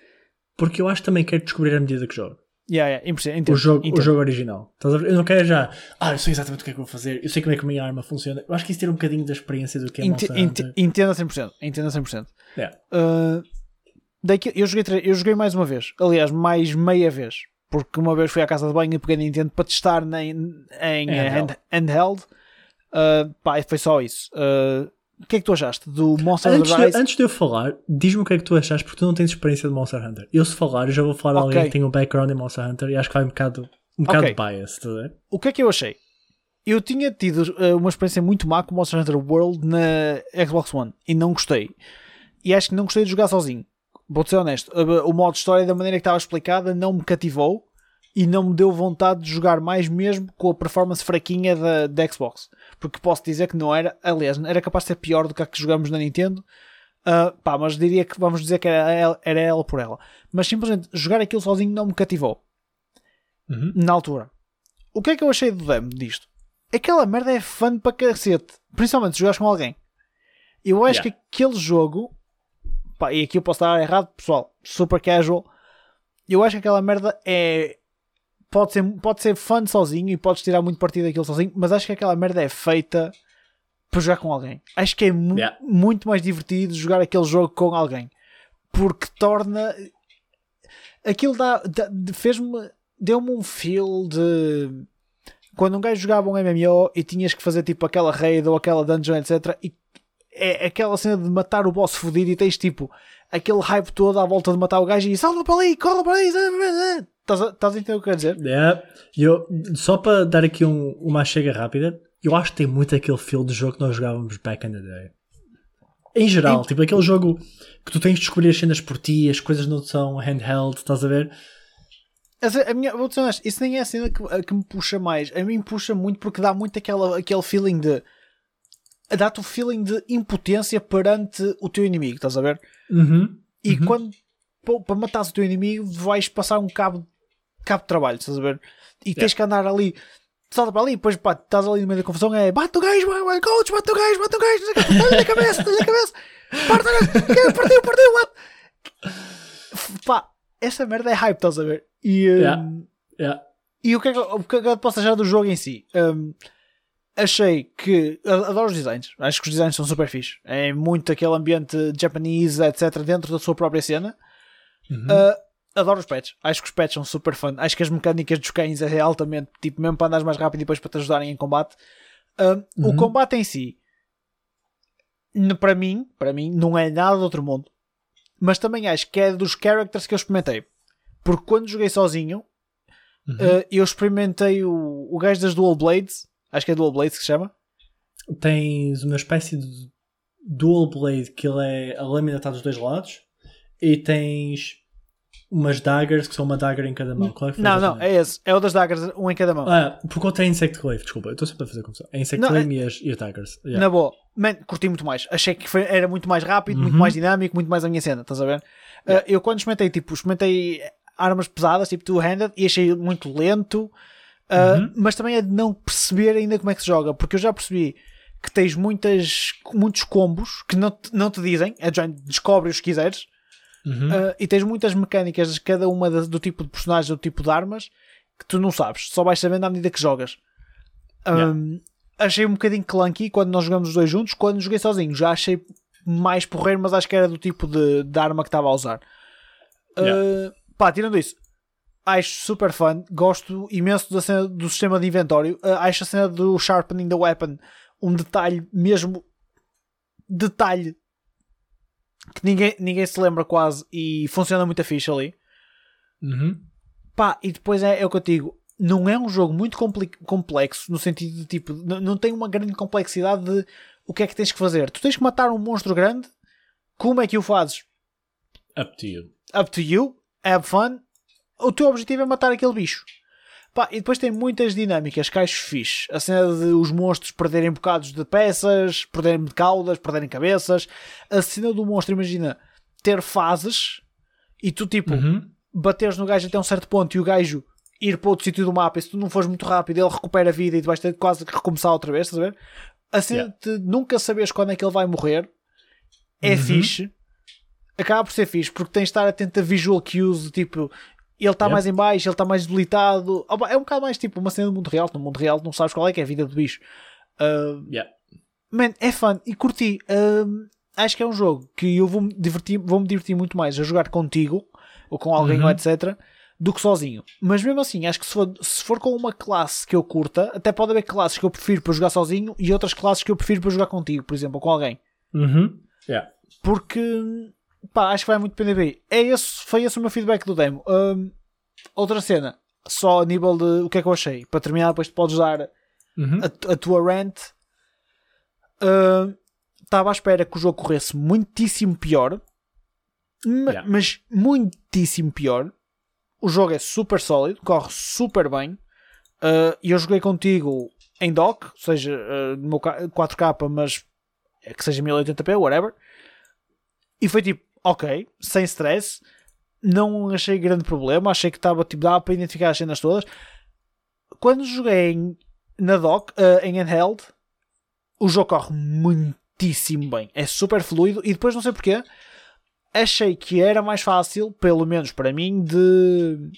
porque eu acho que também quero descobrir à medida que jogo. Yeah, yeah. Entendo, o, jogo, entendo. o jogo original. A? Eu não quero já, ah, eu sei exatamente o que é que vou fazer, eu sei como é que a minha arma funciona. Eu acho que isso ter um bocadinho da experiência do que é Monster ente- Hunter. Entendo a 100%. Entendo a 100%. Yeah. Uh, daqui, eu, joguei, eu joguei mais uma vez. Aliás, mais meia vez. Porque uma vez fui à casa de banho e peguei Nintendo para testar em, em Handheld. hand- handheld. Uh, pá, foi só isso. Uh, o que é que tu achaste do Monster Antes Hunter de, antes de eu falar, diz-me o que é que tu achaste, porque tu não tens experiência de Monster Hunter. Eu, se falar, eu já vou falar de alguém que tem um background em Monster Hunter e acho que vai um bocado um bocado okay. biased, tá O que é que eu achei? Eu tinha tido uh, uma experiência muito má com Monster Hunter World na Xbox One e não gostei. E acho que não gostei de jogar sozinho. Vou-te ser honesto. O modo de história, da maneira que estava explicada, não me cativou e não me deu vontade de jogar mais mesmo com a performance fraquinha da, da Xbox. Porque posso dizer que não era, aliás, era capaz de ser pior do que a que jogamos na Nintendo. Uh, pá, mas diria que vamos dizer que era ela, era ela por ela. Mas simplesmente jogar aquilo sozinho não me cativou. Uhum. Na altura. O que é que eu achei do demo disto? Aquela merda é fã para cacete. Principalmente se jogares com alguém. Eu acho yeah. que aquele jogo. Pá, e aqui eu posso estar errado, pessoal. Super casual. Eu acho que aquela merda é. Pode ser, pode ser fã sozinho e podes tirar muito partido daquilo sozinho, mas acho que aquela merda é feita para jogar com alguém. Acho que é mu yeah. muito mais divertido jogar aquele jogo com alguém. Porque torna. Aquilo dá, dá fez-me. Deu-me um feel de. Quando um gajo jogava um MMO e tinhas que fazer tipo aquela raid ou aquela dungeon, etc. E é aquela cena de matar o boss fodido e tens tipo aquele hype todo à volta de matar o gajo e salva para ali, corre para ali. Estás a, estás a entender o que eu quero dizer? Yeah. Eu, só para dar aqui um, uma chega rápida, eu acho que tem muito aquele feel de jogo que nós jogávamos back in the day. Em geral, e... tipo aquele jogo que tu tens de descobrir as cenas por ti, as coisas não são handheld, estás a ver? A minha, vou dizer isso nem é a cena que, que me puxa mais. A mim puxa muito porque dá muito aquela, aquele feeling de. Dá-te o feeling de impotência perante o teu inimigo, estás a ver? Uhum. E uhum. quando para matares o teu inimigo vais passar um cabo, cabo de trabalho, estás a ver? E tens yeah. que andar ali salta para ali, depois pá, estás ali no meio da confusão, é bate o gajo, coach, bate o gajo, bate o gajo, dá-lhe a cabeça, dá-lhe a cabeça, o gajo, partiu, partiu, bate. Pá, essa merda é hype, estás a ver? E, um, yeah. Yeah. e o que, é que, o que é que eu posso achar do jogo em si? Um, achei que adoro os designs, acho que os designs são super fixe. É muito aquele ambiente japonês, etc., dentro da sua própria cena. Uhum. Uh, adoro os pets. Acho que os pets são super fun. Acho que as mecânicas dos cães é altamente, tipo, mesmo para andares mais rápido e depois para te ajudarem em combate. Uh, uhum. O combate em si, para mim, para mim, não é nada do outro mundo. Mas também acho que é dos characters que eu experimentei. Porque quando joguei sozinho, uhum. uh, eu experimentei o, o gajo das Dual Blades. Acho que é Dual Blades que se chama. Tens uma espécie de Dual Blade que ele é a lâmina está dos dois lados. E tens umas daggers que são uma dagger em cada mão. É que não, não, é esse. É o das daggers, um em cada mão. Ah, porque outro é Insect Glaive, desculpa. Eu estou sempre a fazer confusão. É Insect Glaive é... e, as, e as daggers. Yeah. Na boa. Man, curti muito mais. Achei que foi, era muito mais rápido, uhum. muito mais dinâmico, muito mais a minha cena, estás a ver? Yeah. Uh, eu quando experimentei, tipo, experimentei armas pesadas, tipo two-handed, e achei muito lento. Uh, uhum. Mas também é de não perceber ainda como é que se joga, porque eu já percebi que tens muitas, muitos combos que não te, não te dizem, é descobre-os se quiseres, Uhum. Uh, e tens muitas mecânicas de cada uma do tipo de personagens, do tipo de armas, que tu não sabes, só vais sabendo à medida que jogas. Yeah. achei um bocadinho clunky quando nós jogamos os dois juntos. Quando joguei sozinho, já achei mais porreiro, mas acho que era do tipo de, de arma que estava a usar. Yeah. Uh, pá, tirando isso, acho super fun. Gosto imenso da cena do sistema de inventório. Uh, acho a cena do sharpening the weapon um detalhe mesmo. Detalhe que ninguém, ninguém se lembra quase e funciona muito a ficha ali. Uhum. Pá, e depois é, é o que eu digo. Não é um jogo muito complexo no sentido de tipo, não tem uma grande complexidade de o que é que tens que fazer. Tu tens que matar um monstro grande, como é que o fazes? Up to you. Up to you, have fun. O teu objetivo é matar aquele bicho. Pá, e depois tem muitas dinâmicas que acho fixe. A cena de os monstros perderem bocados de peças, perderem de caudas, perderem cabeças. A cena do monstro, imagina, ter fases e tu, tipo, uhum. bateres no gajo até um certo ponto e o gajo ir para outro sítio do mapa e se tu não fores muito rápido ele recupera a vida e tu vais ter quase que recomeçar outra vez, estás a ver? A cena yeah. de nunca saberes quando é que ele vai morrer é uhum. fixe. Acaba por ser fixe porque tens de estar atento a visual cues, tipo, ele está mais em baixo, ele está mais debilitado. É um bocado mais tipo uma cena do mundo real. No mundo real não sabes qual é que é a vida do bicho. Uh, yeah. Man, é fun e curti. Uh, acho que é um jogo que eu vou-me divertir, vou -me divertir muito mais a jogar contigo ou com alguém, uhum. etc., do que sozinho. Mas mesmo assim, acho que se for, se for com uma classe que eu curta, até pode haver classes que eu prefiro para jogar sozinho e outras classes que eu prefiro para jogar contigo, por exemplo, ou com alguém. Uhum. Yeah. Porque pá, acho que vai muito depender bem. É esse, foi esse o meu feedback do demo. Um, outra cena, só a nível de o que é que eu achei. Para terminar, depois tu podes dar Uhum. a, a tua rant. Uh, Estava à espera que o jogo corresse muitíssimo pior, Yeah. mas muitíssimo pior. O jogo é super sólido, corre super bem. Uh, E eu joguei contigo em dock, ou seja, uh, no meu ca- 4K, mas é que seja 1080p, whatever. E foi tipo, ok, sem stress. Não achei grande problema. Achei que estava tipo, dava para identificar as cenas todas. Quando joguei em, na dock, uh, em handheld, o jogo corre muitíssimo bem. É super fluido. E depois, não sei porquê, achei que era mais fácil, pelo menos para mim, de.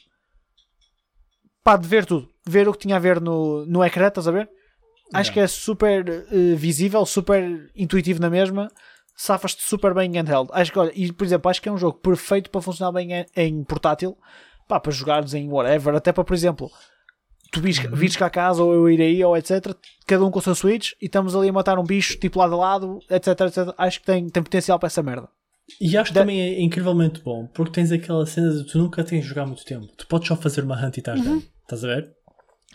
pá, de ver tudo. Ver o que tinha a ver no, no ecrã, estás a ver? Acho Yeah. que é super eh, visível, super intuitivo na mesma. Safas-te super bem em handheld. Acho que, olha, e por exemplo, acho que é um jogo perfeito para funcionar bem em, em portátil. Pá, para jogares em whatever. Até para, por exemplo, tu vires, Uhum. vires cá a casa ou eu ir aí ou etc. Cada um com o seu Switch e estamos ali a matar um bicho tipo lado a lado, etc. etc. Acho que tem, tem potencial para essa merda. E acho que Da- também é incrivelmente bom, porque tens aquela cena de tu nunca tens de jogar muito tempo. Tu podes só fazer uma hunt e estás dentro. Estás a ver?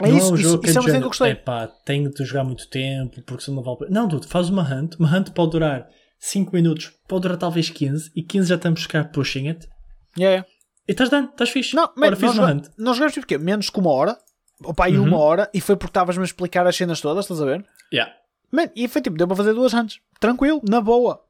É não isso, é um isso, jogo que isso é que eu gostei. É pá, tenho de jogar muito tempo, porque senão não vale. Não, dude, faz uma hunt. Uma hunt pode durar 5 minutos, pode durar talvez 15, e 15 já estamos ficar pushing it. Yeah, yeah. E estás dando, estás fixe. Não, man, Ora, fiz nós, uma joga- hunt. nós jogamos tipo quê? Menos que uma hora. Opa, aí Uhum. uma hora. E foi porque estavas-me a explicar as cenas todas, estás a ver? Yeah. Man, e foi tipo, deu para fazer duas hunts. Tranquilo, na boa.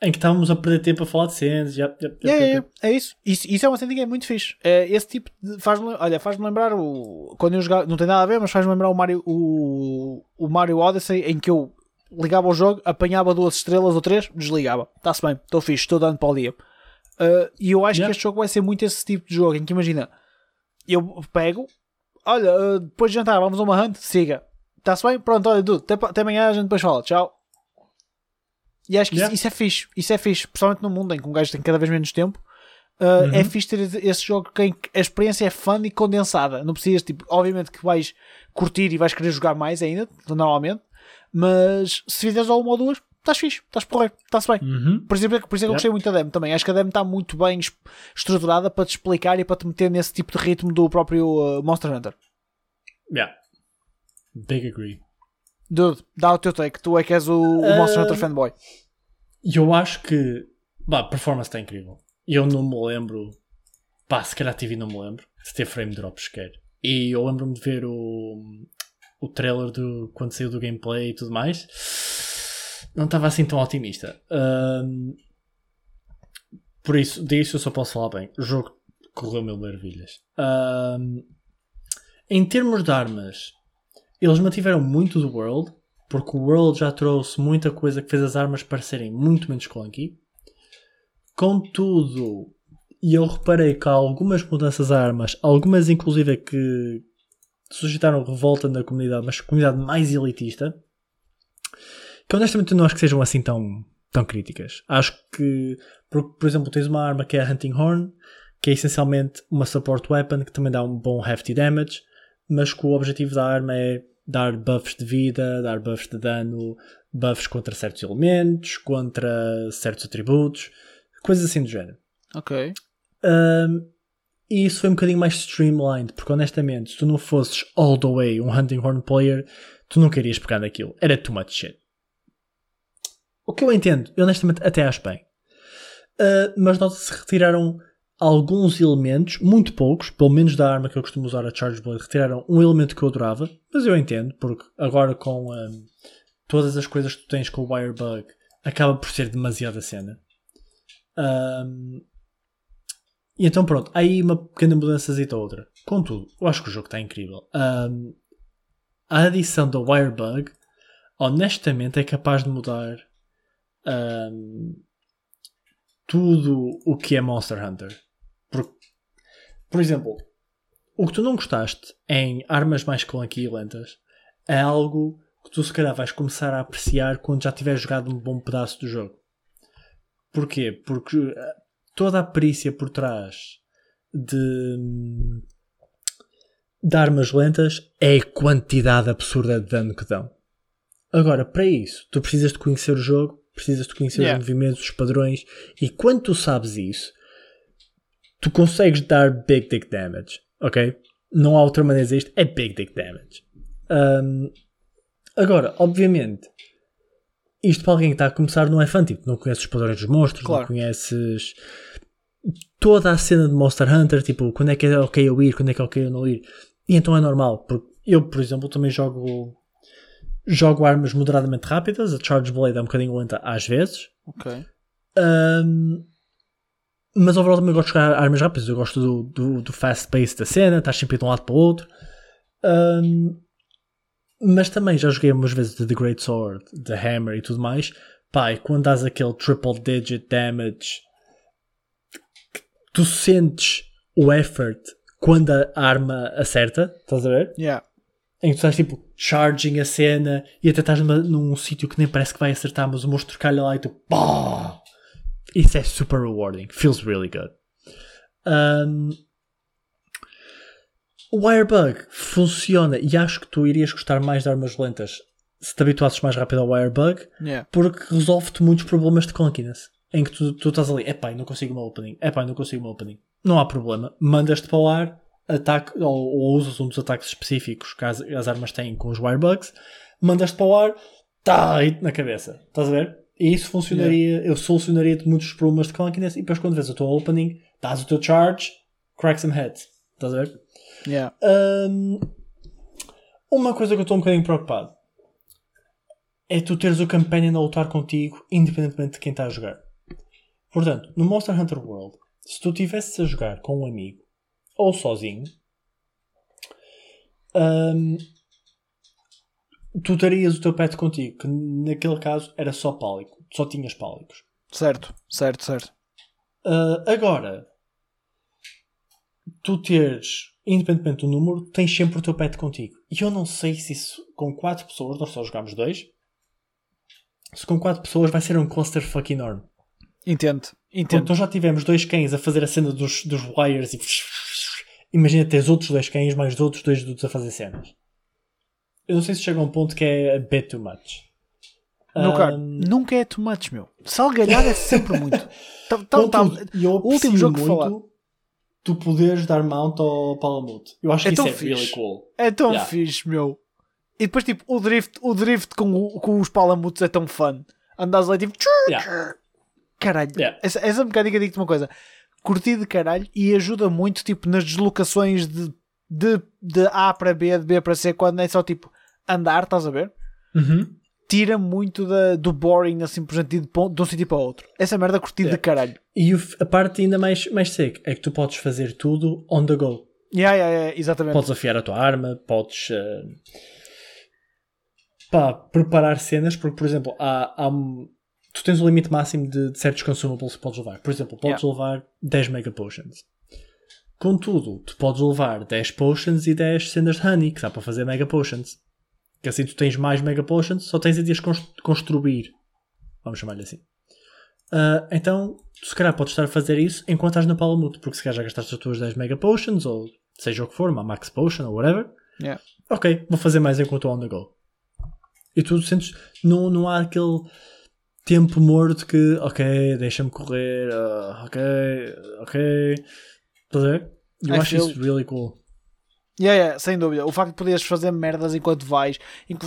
Em que estávamos a perder tempo a falar de cenas. Yeah, Yeah, yeah, yeah, yeah. É isso. isso. Isso é uma cena que é muito fixe. É, esse tipo de. Faz olha, faz-me lembrar o. Quando eu jogava. Não tem nada a ver, mas faz-me lembrar o Mario, o, o Mario Odyssey em que eu ligava ao jogo, apanhava duas estrelas ou três, desligava. Está-se bem, estou fixe, estou dando para o dia. Uh, e eu acho Yeah. que este jogo vai ser muito esse tipo de jogo em que imagina, eu pego, olha, uh, depois de jantar, vamos a uma hunt, siga. Está-se bem? Pronto, olha, dude, até, até amanhã a gente depois fala, tchau. E acho que Yeah. isso, isso é fixe, isso é fixe, principalmente no mundo em que um gajo tem cada vez menos tempo. Uh, Uhum. É fixe ter esse jogo que em que a experiência é fun e condensada. Não precisas, tipo, obviamente que vais curtir e vais querer jogar mais ainda, normalmente, mas se fizeres uma ou duas, estás fixe, estás porreiro, está-se bem. Uhum. Por exemplo, por isso é que eu Yeah. gostei muito da demo também. Acho que a demo está muito bem es- estruturada para te explicar e para te meter nesse tipo de ritmo do próprio uh, Monster Hunter. Yeah. Big agree. Dude, dá o teu take, tu é que és o, o Monster Uh, Hunter fanboy. E eu acho que. Bah, a performance está incrível. Eu não me lembro. Pá, se calhar TV não me lembro. De ter frame drops sequer. E eu lembro-me de ver o. O trailer do, quando saiu do gameplay e tudo mais. Não estava assim tão otimista. Ahm, por isso, disso eu só posso falar bem. O jogo correu mil maravilhas. Ahm, em termos de armas, eles mantiveram muito do World, porque o World já trouxe muita coisa que fez as armas parecerem muito menos clunky. Contudo, e eu reparei que há algumas mudanças a armas, algumas inclusive que suscitaram revolta na comunidade, mas comunidade mais elitista, que honestamente não acho que sejam assim tão, tão críticas. Acho que, por, por exemplo, tens uma arma que é a Hunting Horn, que é essencialmente uma support weapon que também dá um bom hefty damage, mas que o objetivo da arma é dar buffs de vida, dar buffs de dano, buffs contra certos elementos, contra certos atributos, coisas assim do género. Ok. Um, e isso foi um bocadinho mais streamlined, porque honestamente, se tu não fosses all the way um Hunting Horn player, tu não querias pegar naquilo. Era too much shit. O que eu entendo, eu honestamente até acho bem. Uh, mas nota-se retiraram alguns elementos, muito poucos, pelo menos da arma que eu costumo usar, a Charge Blade, retiraram um elemento que eu adorava, mas eu entendo, porque agora com um, todas as coisas que tu tens com o Wirebug, acaba por ser demasiada cena. Um, e então pronto, aí uma pequena mudança ou outra. Contudo, eu acho que o jogo está incrível. Um, a adição do Wirebug, honestamente, é capaz de mudar um, tudo o que é Monster Hunter. Por, por exemplo, o que tu não gostaste em armas mais clunky e lentas é algo que tu se calhar vais começar a apreciar quando já tiveres jogado um bom pedaço do jogo. Porquê? Porque toda a perícia por trás de, de armas lentas é a quantidade absurda de dano que dão. Agora, para isso, tu precisas de conhecer o jogo, precisas de conhecer Yeah. os movimentos, os padrões, e quando tu sabes isso, tu consegues dar big dick damage, ok? Não há outra maneira de dizer isto. É big dick damage. Um, agora, obviamente, isto para alguém que está a começar não é fã. Tipo, não conheces os padrões dos monstros, claro. não conheces toda a cena de Monster Hunter. Tipo, quando é que é ok eu ir, quando é que é ok eu não ir. E então é normal. Porque eu, por exemplo, também jogo jogo armas moderadamente rápidas. A Charge Blade é um bocadinho lenta às vezes. Ok. Um, mas overall também gosto de jogar armas rápidas. Eu gosto do, do, do fast pace da cena, estás sempre de um lado para o outro. Um, mas também já joguei umas vezes de The Great Sword, The Hammer e tudo mais. Pai, quando dás aquele triple digit damage, tu sentes o effort quando a arma acerta, estás a ver? Yeah. Em que tu estás tipo charging a cena e até estás numa, num sítio que nem parece que vai acertar, mas o monstro calha lá e tu pá! Isso é super rewarding. Feels really good. Um, o Wirebug funciona e acho que tu irias gostar mais de armas lentas se te habituasses mais rápido ao Wirebug yeah. porque resolve-te muitos problemas de clunkiness em que tu, tu estás ali, epá, não consigo uma opening, epá, não consigo uma opening. Não há problema, mandas-te para o ar, ataque, ou, ou usas um dos ataques específicos que as, as armas têm com os Wirebugs, mandas-te para o ar, tá, na cabeça, estás a ver? E isso funcionaria, yeah. eu solucionaria muitos problemas de clunkiness e depois quando vês a tua opening, dás o teu charge, crack some heads, estás a ver? Yeah. Um, uma coisa que eu estou um bocadinho preocupado é tu teres o companion a lutar contigo, independentemente de quem está a jogar. Portanto, no Monster Hunter World, se tu estivesses a jogar com um amigo ou sozinho, um, tu terias o teu pet contigo, que naquele caso era só pálico, só tinhas pálicos. Certo, certo, certo. Uh, agora, tu teres independentemente do número, tens sempre o teu pet contigo. E eu não sei se isso, com 4 pessoas, nós só jogamos 2, se com 4 pessoas vai ser um clusterfuck enorme. Entendo, entendo. Então já tivemos dois cães a fazer a cena dos, dos wires e imagina teres outros dois cães mais outros dois dudes a fazer cenas. Eu não sei se chega a um ponto que é a bit too much. Nunca, um... nunca é too much, meu. Salgalhar é sempre muito. tá, tá, tá, o último jogo que falar tu poderes dar mount ao Palamute. Eu acho é que isso é fixe. really cool. É tão yeah. fixe, meu. E depois, tipo, o drift, o drift com, o, com os Palamutes é tão fun. Andas lá, tipo, yeah. Caralho. Yeah. Essa, essa mecânica, digo-te uma coisa, curti de caralho e ajuda muito, tipo, nas deslocações de, de, de A para B, de B para C, quando é só, tipo, andar, estás a ver? Uhum tira muito da, do boring, assim, por exemplo, de, de um sítio para outro. Essa merda curti yeah. de caralho. E o, a parte ainda mais, mais seca é que tu podes fazer tudo on the go. Yeah, yeah, yeah, exatamente. Podes afiar a tua arma, podes uh, pá, preparar cenas, porque, por exemplo, há, há tu tens o um limite máximo de, de, certos consumables que podes levar. Por exemplo, podes yeah. levar 10 Mega Potions. Contudo, tu podes levar 10 Potions e 10 cenas de Honey, que dá para fazer Mega Potions. Que assim tu tens mais Mega Potions, só tens a dias construir. Vamos chamar-lhe assim. Uh, então, tu se calhar podes estar a fazer isso enquanto estás na Palamute, porque se calhar já gastaste as tuas 10 Mega Potions, ou seja o que for, uma Max Potion ou whatever. Yeah. Ok, vou fazer mais enquanto estou on the go. E tu sentes, não, não há aquele tempo morto que, ok, deixa-me correr, uh, ok, ok. Estás a ver? Eu I acho feel... isso really cool. Yeah, yeah, sem dúvida. O facto de poderes fazer merdas enquanto vais,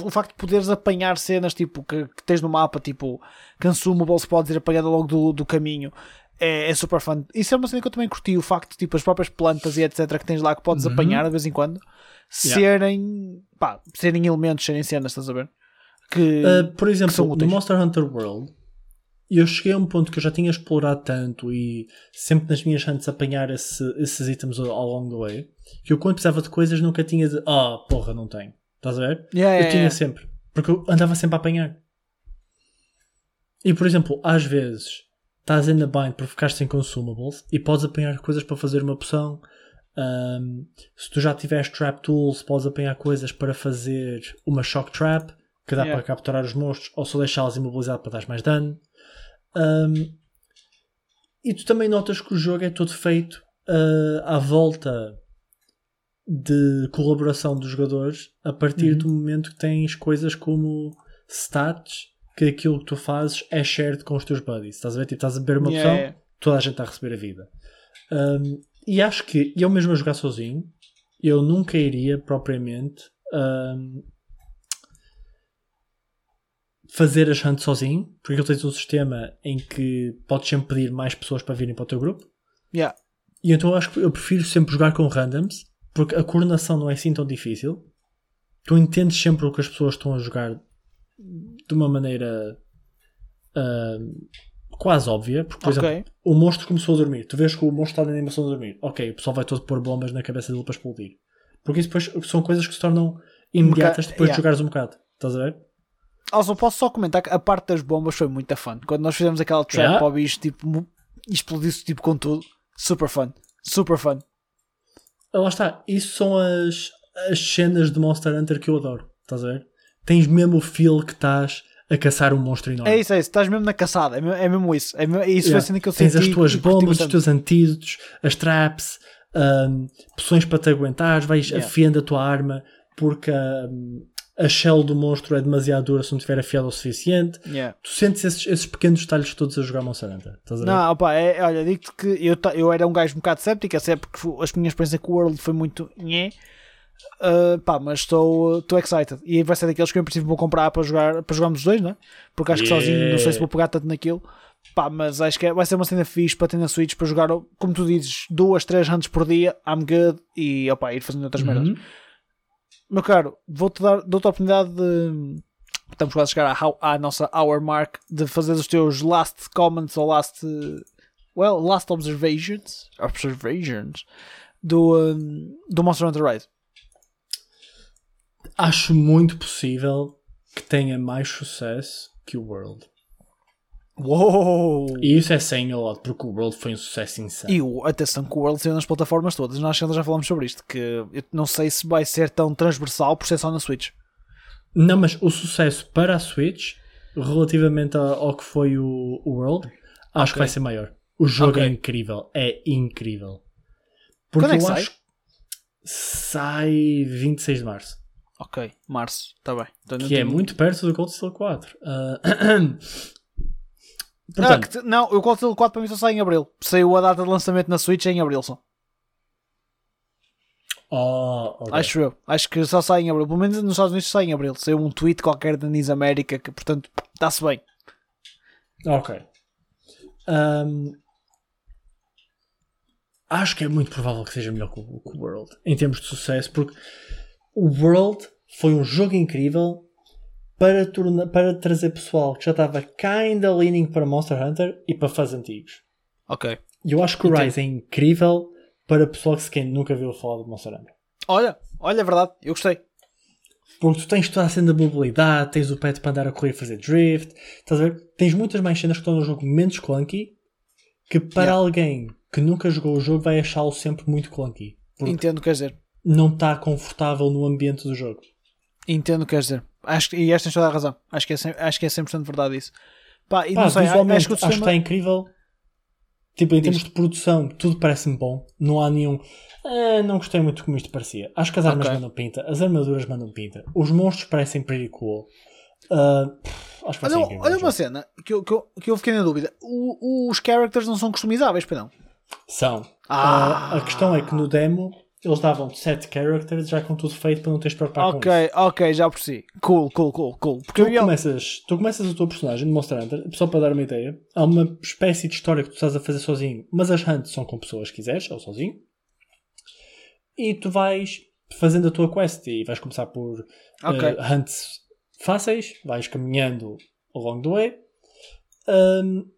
o facto de poderes apanhar cenas tipo que, que tens no mapa, tipo consumables, podes ir apanhando logo do, do caminho, é, é, super fun. Isso é uma cena que eu também curti. O facto de tipo, as próprias plantas e etc. que tens lá que podes uhum. apanhar de vez em quando serem, yeah. pá, serem elementos, serem cenas, estás a ver? Que, uh, por exemplo, no Monster Hunter World, eu cheguei a um ponto que eu já tinha explorado tanto e sempre nas minhas hunts apanhar esse, esses itens ao long the way que eu quando precisava de coisas nunca tinha de ah, oh, porra, não tenho. Estás a ver? Yeah, eu yeah, tinha yeah. sempre. Porque eu andava sempre a apanhar. E por exemplo, às vezes estás in the bind por ficar sem consumables e podes apanhar coisas para fazer uma poção. Um, se tu já tiveres trap tools, podes apanhar coisas para fazer uma shock trap que dá para capturar os monstros ou só deixá-los imobilizados para dar mais dano. Um, e tu também notas que o jogo é todo feito uh, à volta de colaboração dos jogadores a partir uhum. do momento que tens coisas como stats que aquilo que tu fazes é shared com os teus buddies. Estás a ver? Tipo, estás a beber uma yeah, poção, toda a gente está a receber a vida. Um, e acho que eu mesmo a jogar sozinho, eu nunca iria propriamente um, fazer as hunts sozinho, porque ele tens um sistema em que podes sempre pedir mais pessoas para virem para o teu grupo. Yeah. E então eu acho que eu prefiro sempre jogar com randoms, porque a coordenação não é assim tão difícil. Tu entendes sempre o que as pessoas estão a jogar de uma maneira uh, quase óbvia. Porque, por Ok. exemplo, o monstro começou a dormir. Tu vês que o monstro está na animação de dormir. Ok, o pessoal vai todo pôr bombas na cabeça dele para explodir. Porque isso depois são coisas que se tornam imediatas depois yeah. de jogares um bocado. Estás a ver? Also, posso só comentar que a parte das bombas foi muito fun. Quando nós fizemos aquela trap Yeah. ao bicho, tipo, explodiu-se tipo, com tudo. Super fun. Super fun. Lá está, isso são as, as cenas de Monster Hunter que eu adoro. Estás a ver? Tens mesmo o feel que estás a caçar um monstro enorme. É isso, é isso. Estás mesmo na caçada. É mesmo, é mesmo isso. É mesmo, isso foi Yeah. a cena que eu Tens senti. as tuas bombas, os teus antídotos, as traps, um, poções para te aguentares, vais Yeah. afiando a tua arma porque um, a shell do monstro é demasiado dura se não estiver afiada o suficiente. Yeah. Tu sentes esses, esses pequenos detalhes todos a jogar Monster Hunter. Estás a ver? Não, opa, é, olha, digo-te que eu, eu era um gajo um bocado séptico, até porque a minha experiência com o World foi muito nhé. Uh, pá, mas estou excited. E vai ser daqueles que eu em princípio vou comprar para jogar para jogarmos os dois, não é? Porque acho que Yeah. sozinho não sei se vou pegar tanto naquilo. Pá, mas acho que é- vai ser uma cena fixe para ter na Switch para jogar, como tu dizes, duas, três hunts por dia, I'm good, e opa, ir fazendo outras merdas. Meu caro, vou-te dar dou-te a oportunidade de. Estamos quase a chegar à, à nossa hour mark de fazer os teus last comments ou last. Well, last observations. Observations. Do, um, do Monster Hunter Rise. Acho muito possível que tenha mais sucesso que o World. Uou! E isso é sem a porque o World foi um sucesso insano. E o, atenção que o World saiu nas plataformas todas. Nós ainda já falamos sobre isto. Que eu não sei se vai ser tão transversal por ser só na Switch. Não, mas o sucesso para a Switch, relativamente ao que foi o, o World, acho Ok. que vai ser maior. O jogo Ok. é incrível. É incrível. Porque Quando é que eu sai? acho que sai 26 de março. Ok, março. Está bem. Então, Que é muito perto do Cold Steel 4. Ah, Ah, Portanto, que te- não, o Cold Steel 4 para mim só sai em Abril. Saiu a data de lançamento na Switch em Abril só. oh, ok. Acho eu. Acho que só sai em Abril. Pelo menos nos Estados Unidos sai em Abril. Saiu um tweet qualquer da Nis América que, portanto, está-se bem. Ok. Ahm, acho que é muito provável que seja melhor que o, que o World em termos de sucesso, porque o World foi um jogo incrível para, torna- para trazer pessoal que já estava kinda leaning para Monster Hunter e para fãs antigos. Ok. E eu acho que o. Rise é incrível para pessoal que sequer nunca viu falar de Monster Hunter. Olha, olha, é verdade. Eu gostei. Porque tu tens toda a cena da mobilidade, tens o pet para andar a correr e fazer drift, estás a ver? Tens muitas mais cenas que estão no jogo menos clunky, que para Yeah. alguém que nunca jogou o jogo vai achá-lo sempre muito clunky. Entendo o que queres dizer. não está confortável no ambiente do jogo. Entendo o que queres dizer. Acho, que- e esta tens toda a razão. Acho que é, acho que é 100% verdade isso. Pá, e Pá, não sei, visualmente acho que o acho que sistema... está incrível. Tipo, em Diz. termos de produção, tudo parece-me bom. Não há nenhum. "Ah, não gostei muito como isto parecia. Acho que as armas Ok. mandam pinta, as armaduras mandam pinta, os monstros parecem pretty cool. Pff, acho que Olha, incrível. olha uma cena que eu, que, eu, que eu fiquei na dúvida. O- os characters não são customizáveis, pois não? São. Ah. Ah, a questão é que no demo eles davam 7 characters já com tudo feito para não teres preocupar com Ok, isso. ok, já percebi. Cool, cool, cool, cool. Porque Tu eu começas, tu começas a tua personagem de Monster Hunter, só para dar uma ideia, há uma espécie de história que tu estás a fazer sozinho, mas as hunts são com pessoas que quiseres, ou sozinho, e tu vais fazendo a tua quest e vais começar por Ok. eh, hunts fáceis, vais caminhando ao longo do way, um,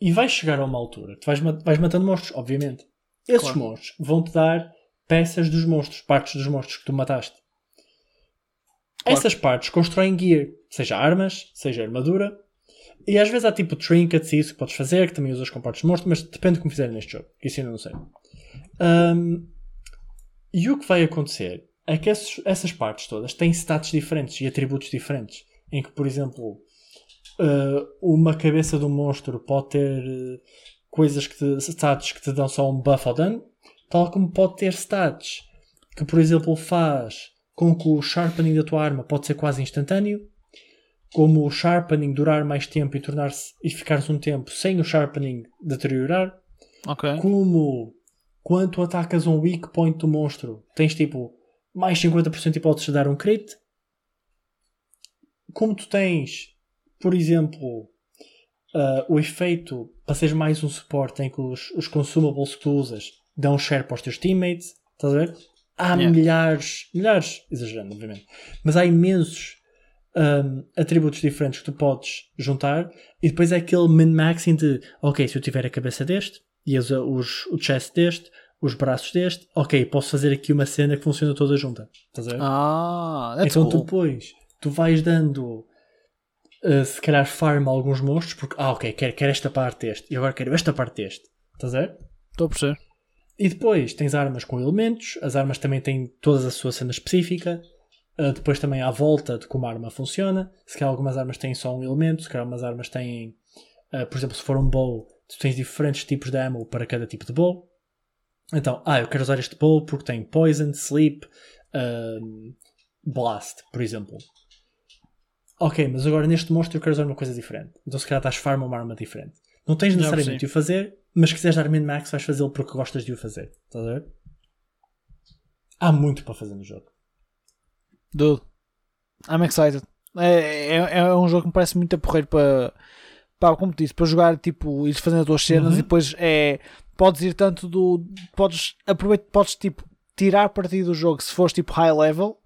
e vais chegar a uma altura, tu vais, vais matando monstros, obviamente. Esses Claro. monstros vão-te dar peças dos monstros, partes dos monstros que tu mataste. Claro. Essas partes constroem gear, seja armas, seja armadura, e às vezes há tipo trinkets e isso que podes fazer, que também usas com partes de monstro, mas depende de como fizerem neste jogo, que isso ainda não sei. Um, e o que vai acontecer é que esses- essas partes todas têm stats diferentes e atributos diferentes. Em que, por exemplo, uh, uma cabeça do monstro pode ter uh, coisas que te, stats que te dão só um buff ao dano, tal como pode ter stats que, por exemplo, faz com que o sharpening da tua arma pode ser quase instantâneo, como o sharpening durar mais tempo e tornar-se e ficares um tempo sem o sharpening deteriorar, Ok. como quando atacas um weak point do monstro, tens tipo mais 50% de hipóteses de dar um crit. Como tu tens, por exemplo, uh, o efeito para seres mais um suporte em que os, os consumables que tu usas dão share para os teus teammates, estás a ver? Há yeah. milhares, milhares, exagerando, obviamente, mas há imensos um, atributos diferentes que tu podes juntar e depois é aquele min-maxing de ok, se eu tiver a cabeça deste e os, os, o chest deste, os braços deste, ok, posso fazer aqui uma cena que funciona toda junta. Estás a ver? Ah, então cool. depois tu vais dando uh, se calhar farm a alguns monstros porque ah ok, quero, quero esta parte deste e agora quero esta parte deste. Estás a ver? Estou a perceber. E depois tens armas com elementos, as armas também têm todas a sua cena específica. Uh, depois também à volta de como a arma funciona. Se calhar algumas armas têm só um elemento, se calhar algumas armas têm, uh, por exemplo, se for um bow, tu tens diferentes tipos de ammo para cada tipo de bow. Então, ah, eu quero usar este bow porque tem poison, sleep, uh, blast, por exemplo. Ok, mas agora neste monstro eu quero usar uma coisa diferente. Então se calhar estás farm uma arma diferente. Não tens necessariamente de o fazer, mas se quiseres dar min-max vais fazê-lo porque gostas de o fazer. Estás a ver? Há muito para fazer no jogo. Dude, I'm excited. É, é, é um jogo que me parece muito a porreiro para, para como te disse, para jogar, tipo, ir fazendo as tuas cenas uhum. e depois é, podes ir tanto do, podes aproveitar, podes tipo, tirar partido do jogo se fores tipo high level,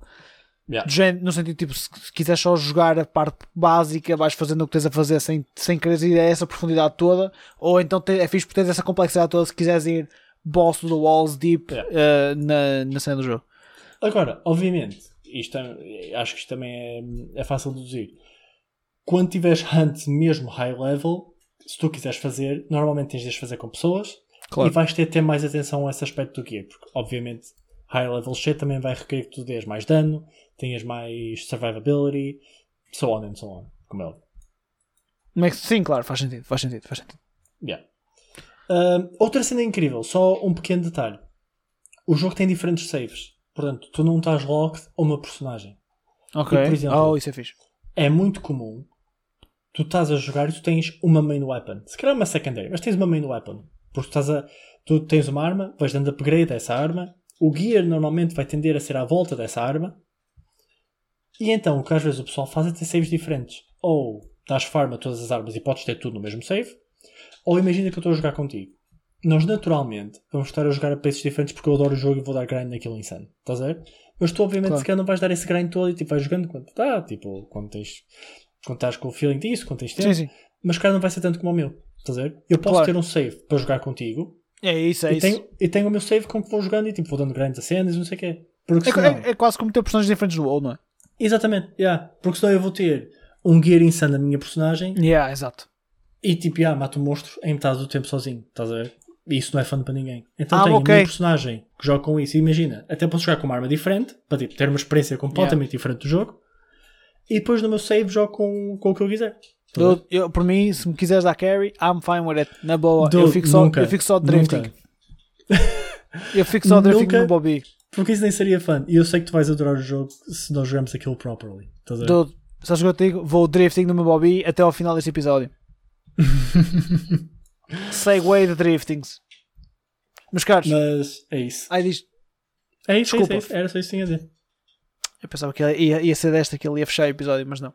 yeah. género, no sentido tipo, se, se quiseres só jogar a parte básica, vais fazendo o que tens a fazer sem, sem querer ir a essa profundidade toda, ou então te, é fixe por teres essa complexidade toda se quiseres ir boss the walls deep yeah. uh, na, na cena do jogo. Agora, obviamente, isto é, acho que isto também é, é fácil de deduzir. Quando tiveres hunt mesmo high level, se tu quiseres fazer, normalmente tens de fazer com pessoas claro. e vais ter de ter mais atenção a esse aspecto do gear, porque obviamente high level shit também vai requerer que tu dês mais dano, tenhas mais survivability, so on and so on, como é óbvio. Sim, claro, faz sentido, faz sentido, faz sentido. Yeah. Uh, outra cena incrível, só um pequeno detalhe. O jogo tem diferentes saves. Portanto, tu não estás locked a uma personagem. Ok. E, por exemplo, oh, isso é fixe. É muito comum tu estás a jogar e tu tens uma main weapon. Se calhar uma secondary, mas tens uma main weapon. Porque estás a, tu tens uma arma, vais dando upgrade a essa arma. O gear normalmente vai tender a ser à volta dessa arma. E então o que às vezes o pessoal faz é ter saves diferentes. Ou dás farm a todas as armas e podes ter tudo no mesmo save. Ou imagina que eu estou a jogar contigo nós naturalmente vamos estar a jogar a preços diferentes porque eu adoro o jogo e vou dar grind naquilo insano. Estás a ver? Mas tu, obviamente, claro. se calhar não vais dar esse grind todo e tipo, vais jogando quando está, tipo, quando tens. Quando estás com o feeling disso, quando tens tempo. Sim, sim. Mas, cara, não vai ser tanto como o meu. Estás a ver? Eu posso claro. ter um save para jogar contigo. É isso, é e isso. Tenho, e tenho o meu save com que vou jogando e tipo, vou dando grandes a cenas e não sei o quê. Porque é, senão... é, é, quase como ter personagens diferentes do WoW, não é? Exatamente, yeah. Porque senão eu vou ter um gear insano na minha personagem. Yeah, exato. E tipo, yeah, mato um monstro em metade do tempo sozinho. Estás a ver? E isso não é fã para ninguém. Então ah, tem okay. um personagem que joga com isso. E imagina, até posso jogar com uma arma diferente, para tipo, ter uma experiência completamente yeah. diferente do jogo. E depois no meu save jogo com, com o que eu quiser. Dude, eu, por mim, se me quiseres dar carry, I'm fine with it. Na boa. Dude, eu, fico só, nunca, eu fico só drifting. eu fico só drifting nunca, no Bobby. Porque isso nem seria fã. E eu sei que tu vais adorar o jogo se nós jogarmos aquilo properly. Dude, sabes o que eu digo? Vou drifting no meu Bobby até ao final deste episódio. Segway de driftings. Meus caros. Mas é isso. Ai, diz. É isso, Desculpa. É isso, é isso. Era só isso que tinha a dizer. Eu pensava que ia, ia ser desta que ele ia fechar o episódio, mas não.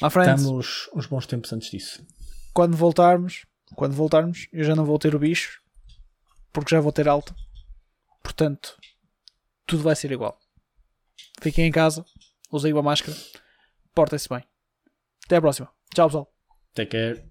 My friends, Estamos uns bons tempos antes disso. Quando voltarmos, quando voltarmos, eu já não vou ter o bicho, porque já vou ter alta. Portanto, tudo vai ser igual. Fiquem em casa, usem uma máscara, portem-se bem. Até a próxima. Tchau, pessoal. Take care.